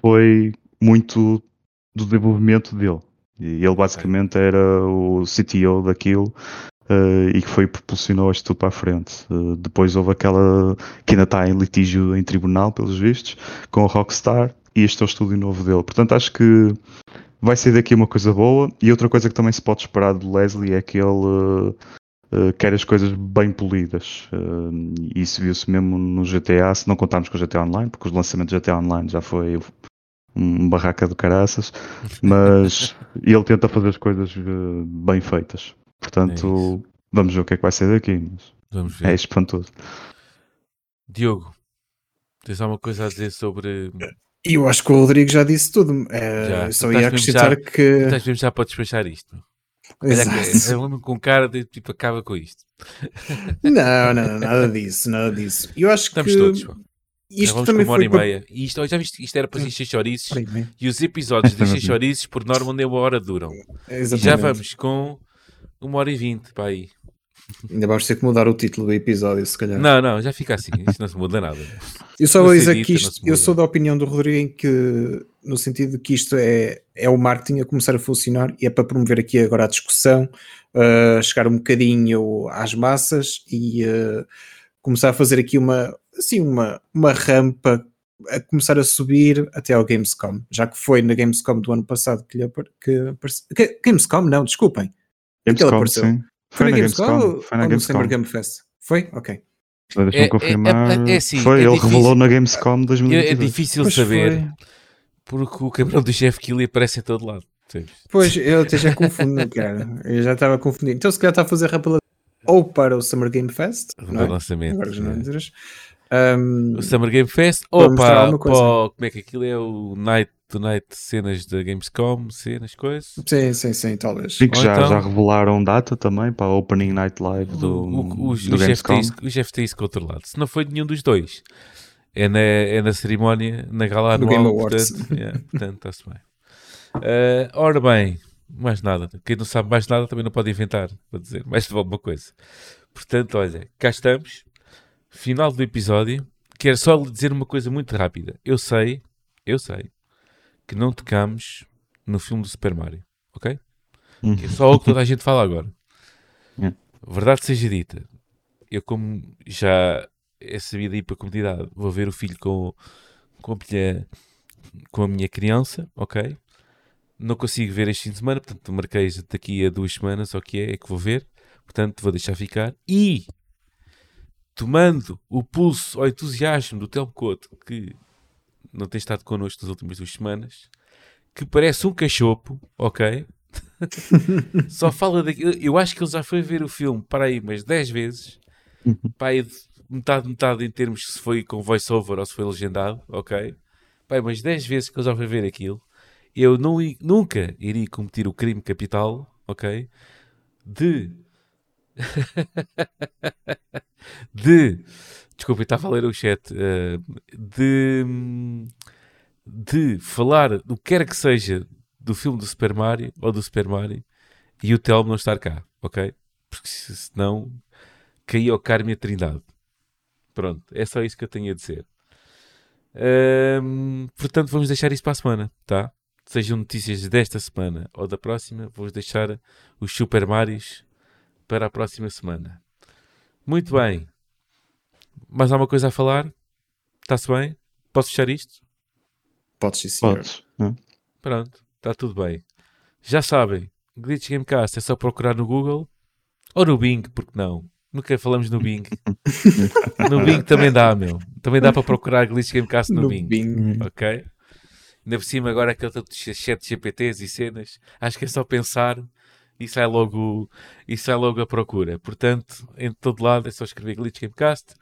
foi muito do desenvolvimento dele. E ele basicamente era o CTO daquilo eh, e que foi propulsionou isto tudo para a frente. Eh, depois houve aquela que ainda está em litígio em tribunal, pelos vistos, com a Rockstar e este é o estúdio novo dele. Portanto, acho que vai ser daqui uma coisa boa. E outra coisa que também se pode esperar do Leslie é que ele eh, eh, quer as coisas bem polidas. Eh, e isso viu-se mesmo no GTA, se não contarmos com o GTA Online, porque os lançamentos do GTA Online já foi um barraca do caraças, mas *laughs* ele tenta fazer as coisas eh, bem feitas. Portanto, vamos ver o que é que vai ser daqui. Mas Vamos ver. é espantoso. Diogo, tens alguma coisa a dizer sobre. E eu acho que o Rodrigo já disse tudo. É, Já. só ia acrescentar já- que. Estás mesmo já para despachar isto. Exato. é um com cara de tipo, acaba com isto. Não, não, nada disso, nada disso. Eu acho Estamos que todos. isto vamos também com uma hora foi e para- meia. E isto, já viste, isto era para ser chouriços. E os episódios de chouriços, por norma, nem uma hora duram. E exatamente. já vamos com uma hora e vinte para aí. Ainda vamos ter que mudar o título do episódio, se calhar. Não, não, já fica assim. Isto não se muda nada. Eu só vou dizer que isto, eu sou da opinião do Rodrigo em que, no sentido de que isto é, é o marketing a começar a funcionar e é para promover aqui agora a discussão, uh, chegar um bocadinho às massas e uh, começar a fazer aqui uma, assim, uma, uma rampa a começar a subir até ao Gamescom, já que foi na Gamescom do ano passado que lhe que apareceu. Gamescom, não, desculpem. Gamescom, apareceu. sim. Foi, na Gamescom, ou, Foi na ou no Gamescom. Summer Game Fest? Foi? Ok. Deixa-me É- é- confirmar. é- é assim, foi, é ele difícil- revelou na Gamescom É, 2022. é difícil Pois saber, foi. Porque o cabrão do Jeff Kelly aparece em todo lado. percebes? Pois, eu até já confundo, cara. Eu já estava confundindo. Então, se calhar está a fazer rapela ou para o Summer Game Fest, O não é? lançamento. Agora já não dizeres. Um, O Summer Game Fest ou para, para- como é que aquilo é o Night to Night cenas da Gamescom, cenas, coisas. sim, sim, sim, talvez. Sim, que Ou já, então- já revelaram data também para a Opening Night Live do, o, o, o, do o, Jeff Gamescom. tem isso, o Jeff tem isso controlado. Se não foi nenhum dos dois, é na, é na cerimónia, na gala anual. Game Awards. Portanto, yeah, está-se bem. Eh, ora bem, mais nada. Quem não sabe mais nada também não pode inventar, para dizer mais de alguma coisa. Portanto, olha, cá estamos. Final do episódio. Quero só lhe dizer uma coisa muito rápida. Eu sei, eu sei, que não tocamos no filme do Super Mario, ok? Que é só o que toda a gente fala agora. *laughs* Verdade seja dita, eu como já é sabido ir para a comunidade, vou ver o filho com, com, a, minha, com a minha criança, ok? não consigo ver este fim de semana, portanto marquei daqui a duas semanas, o que é, é que vou ver, portanto vou deixar ficar. E tomando o pulso ao entusiasmo do Telmo Couto, que não tem estado connosco nas últimas duas semanas, que parece um cachopo, ok? *laughs* Só fala daquilo. Eu acho que ele já foi ver o filme para aí umas 10 vezes, para aí metade, metade em termos se foi com voice-over ou se foi legendado, ok? Pai, umas 10 vezes que ele já foi ver aquilo. Eu não, nunca iria cometer o crime capital, ok? De *laughs* de. Desculpa, estava a ler o chat. Uh, de. De falar do que quer que seja do filme do Super Mario ou do Super Mario e o Telmo não estar cá, ok? Porque senão caía o Carme a Trindade. Pronto, é só isso que eu tenho a dizer. Um, portanto, vamos deixar isso para a semana, tá? Sejam notícias desta semana ou da próxima, vamos deixar os Super Marios para a próxima semana. Muito bem. Mais alguma coisa a falar? Está-se bem? Posso fechar isto? Podes, sim, senhor. Podes. Pronto, está tudo bem. Já sabem, Glitch Gamecast é só procurar no Google ou no Bing, porque não? Nunca falamos no Bing. *laughs* no Bing também dá, meu. Também dá para procurar Glitch Gamecast no, No Bing. Bing. Ok? Ainda por cima, agora aquele tanto de chat GPTs e cenas, acho que é só pensar e sai logo, e sai logo a procura. Portanto, em todo lado é só escrever Glitch Gamecast.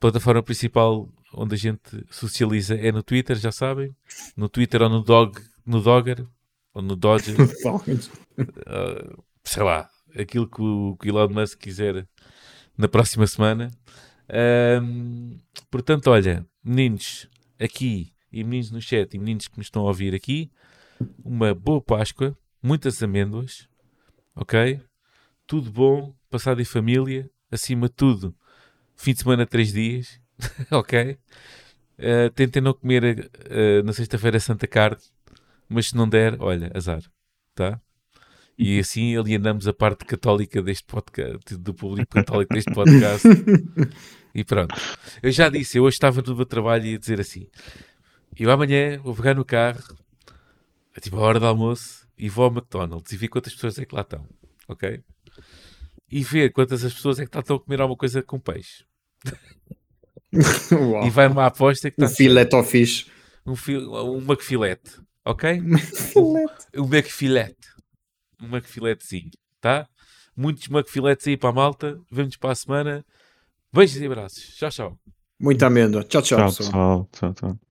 Plataforma principal onde a gente socializa é no Twitter, já sabem. No Twitter ou no Dog, no Dogger, ou no Dodger, *laughs* uh, sei lá, aquilo que o, que o Elon Musk quiser na próxima semana. Ahm, portanto, olha, meninos aqui e meninos no chat e meninos que me estão a ouvir aqui, uma boa Páscoa, muitas amêndoas, ok? Tudo bom, passado em família, acima de tudo, fim de semana, três dias, *laughs* ok? Uh, tentem não comer uh, na sexta-feira Santa Carne, mas se não der, olha, azar, tá? E *laughs* assim alienamos a parte católica deste podcast, do público católico deste podcast. e pronto. Eu já disse, eu hoje estava no meu trabalho e ia dizer assim: eu amanhã vou pegar no carro, é tipo a hora do almoço, e vou ao McDonald's e ver quantas pessoas é que lá estão, ok? E ver quantas as pessoas é que lá estão a comer alguma coisa com peixe. *laughs* Uau. E vai uma aposta que Um filete ao fixe. um, fi- um McFilete, ok? *laughs* Um McFilete. Um McFiletezinho, tá? Muitos McFiletes aí para a malta. Vemos para a semana. Beijos e abraços. Tchau, tchau. Muita amêndoa. Tchau, tchau, Tchau, pessoal. Tchau, tchau.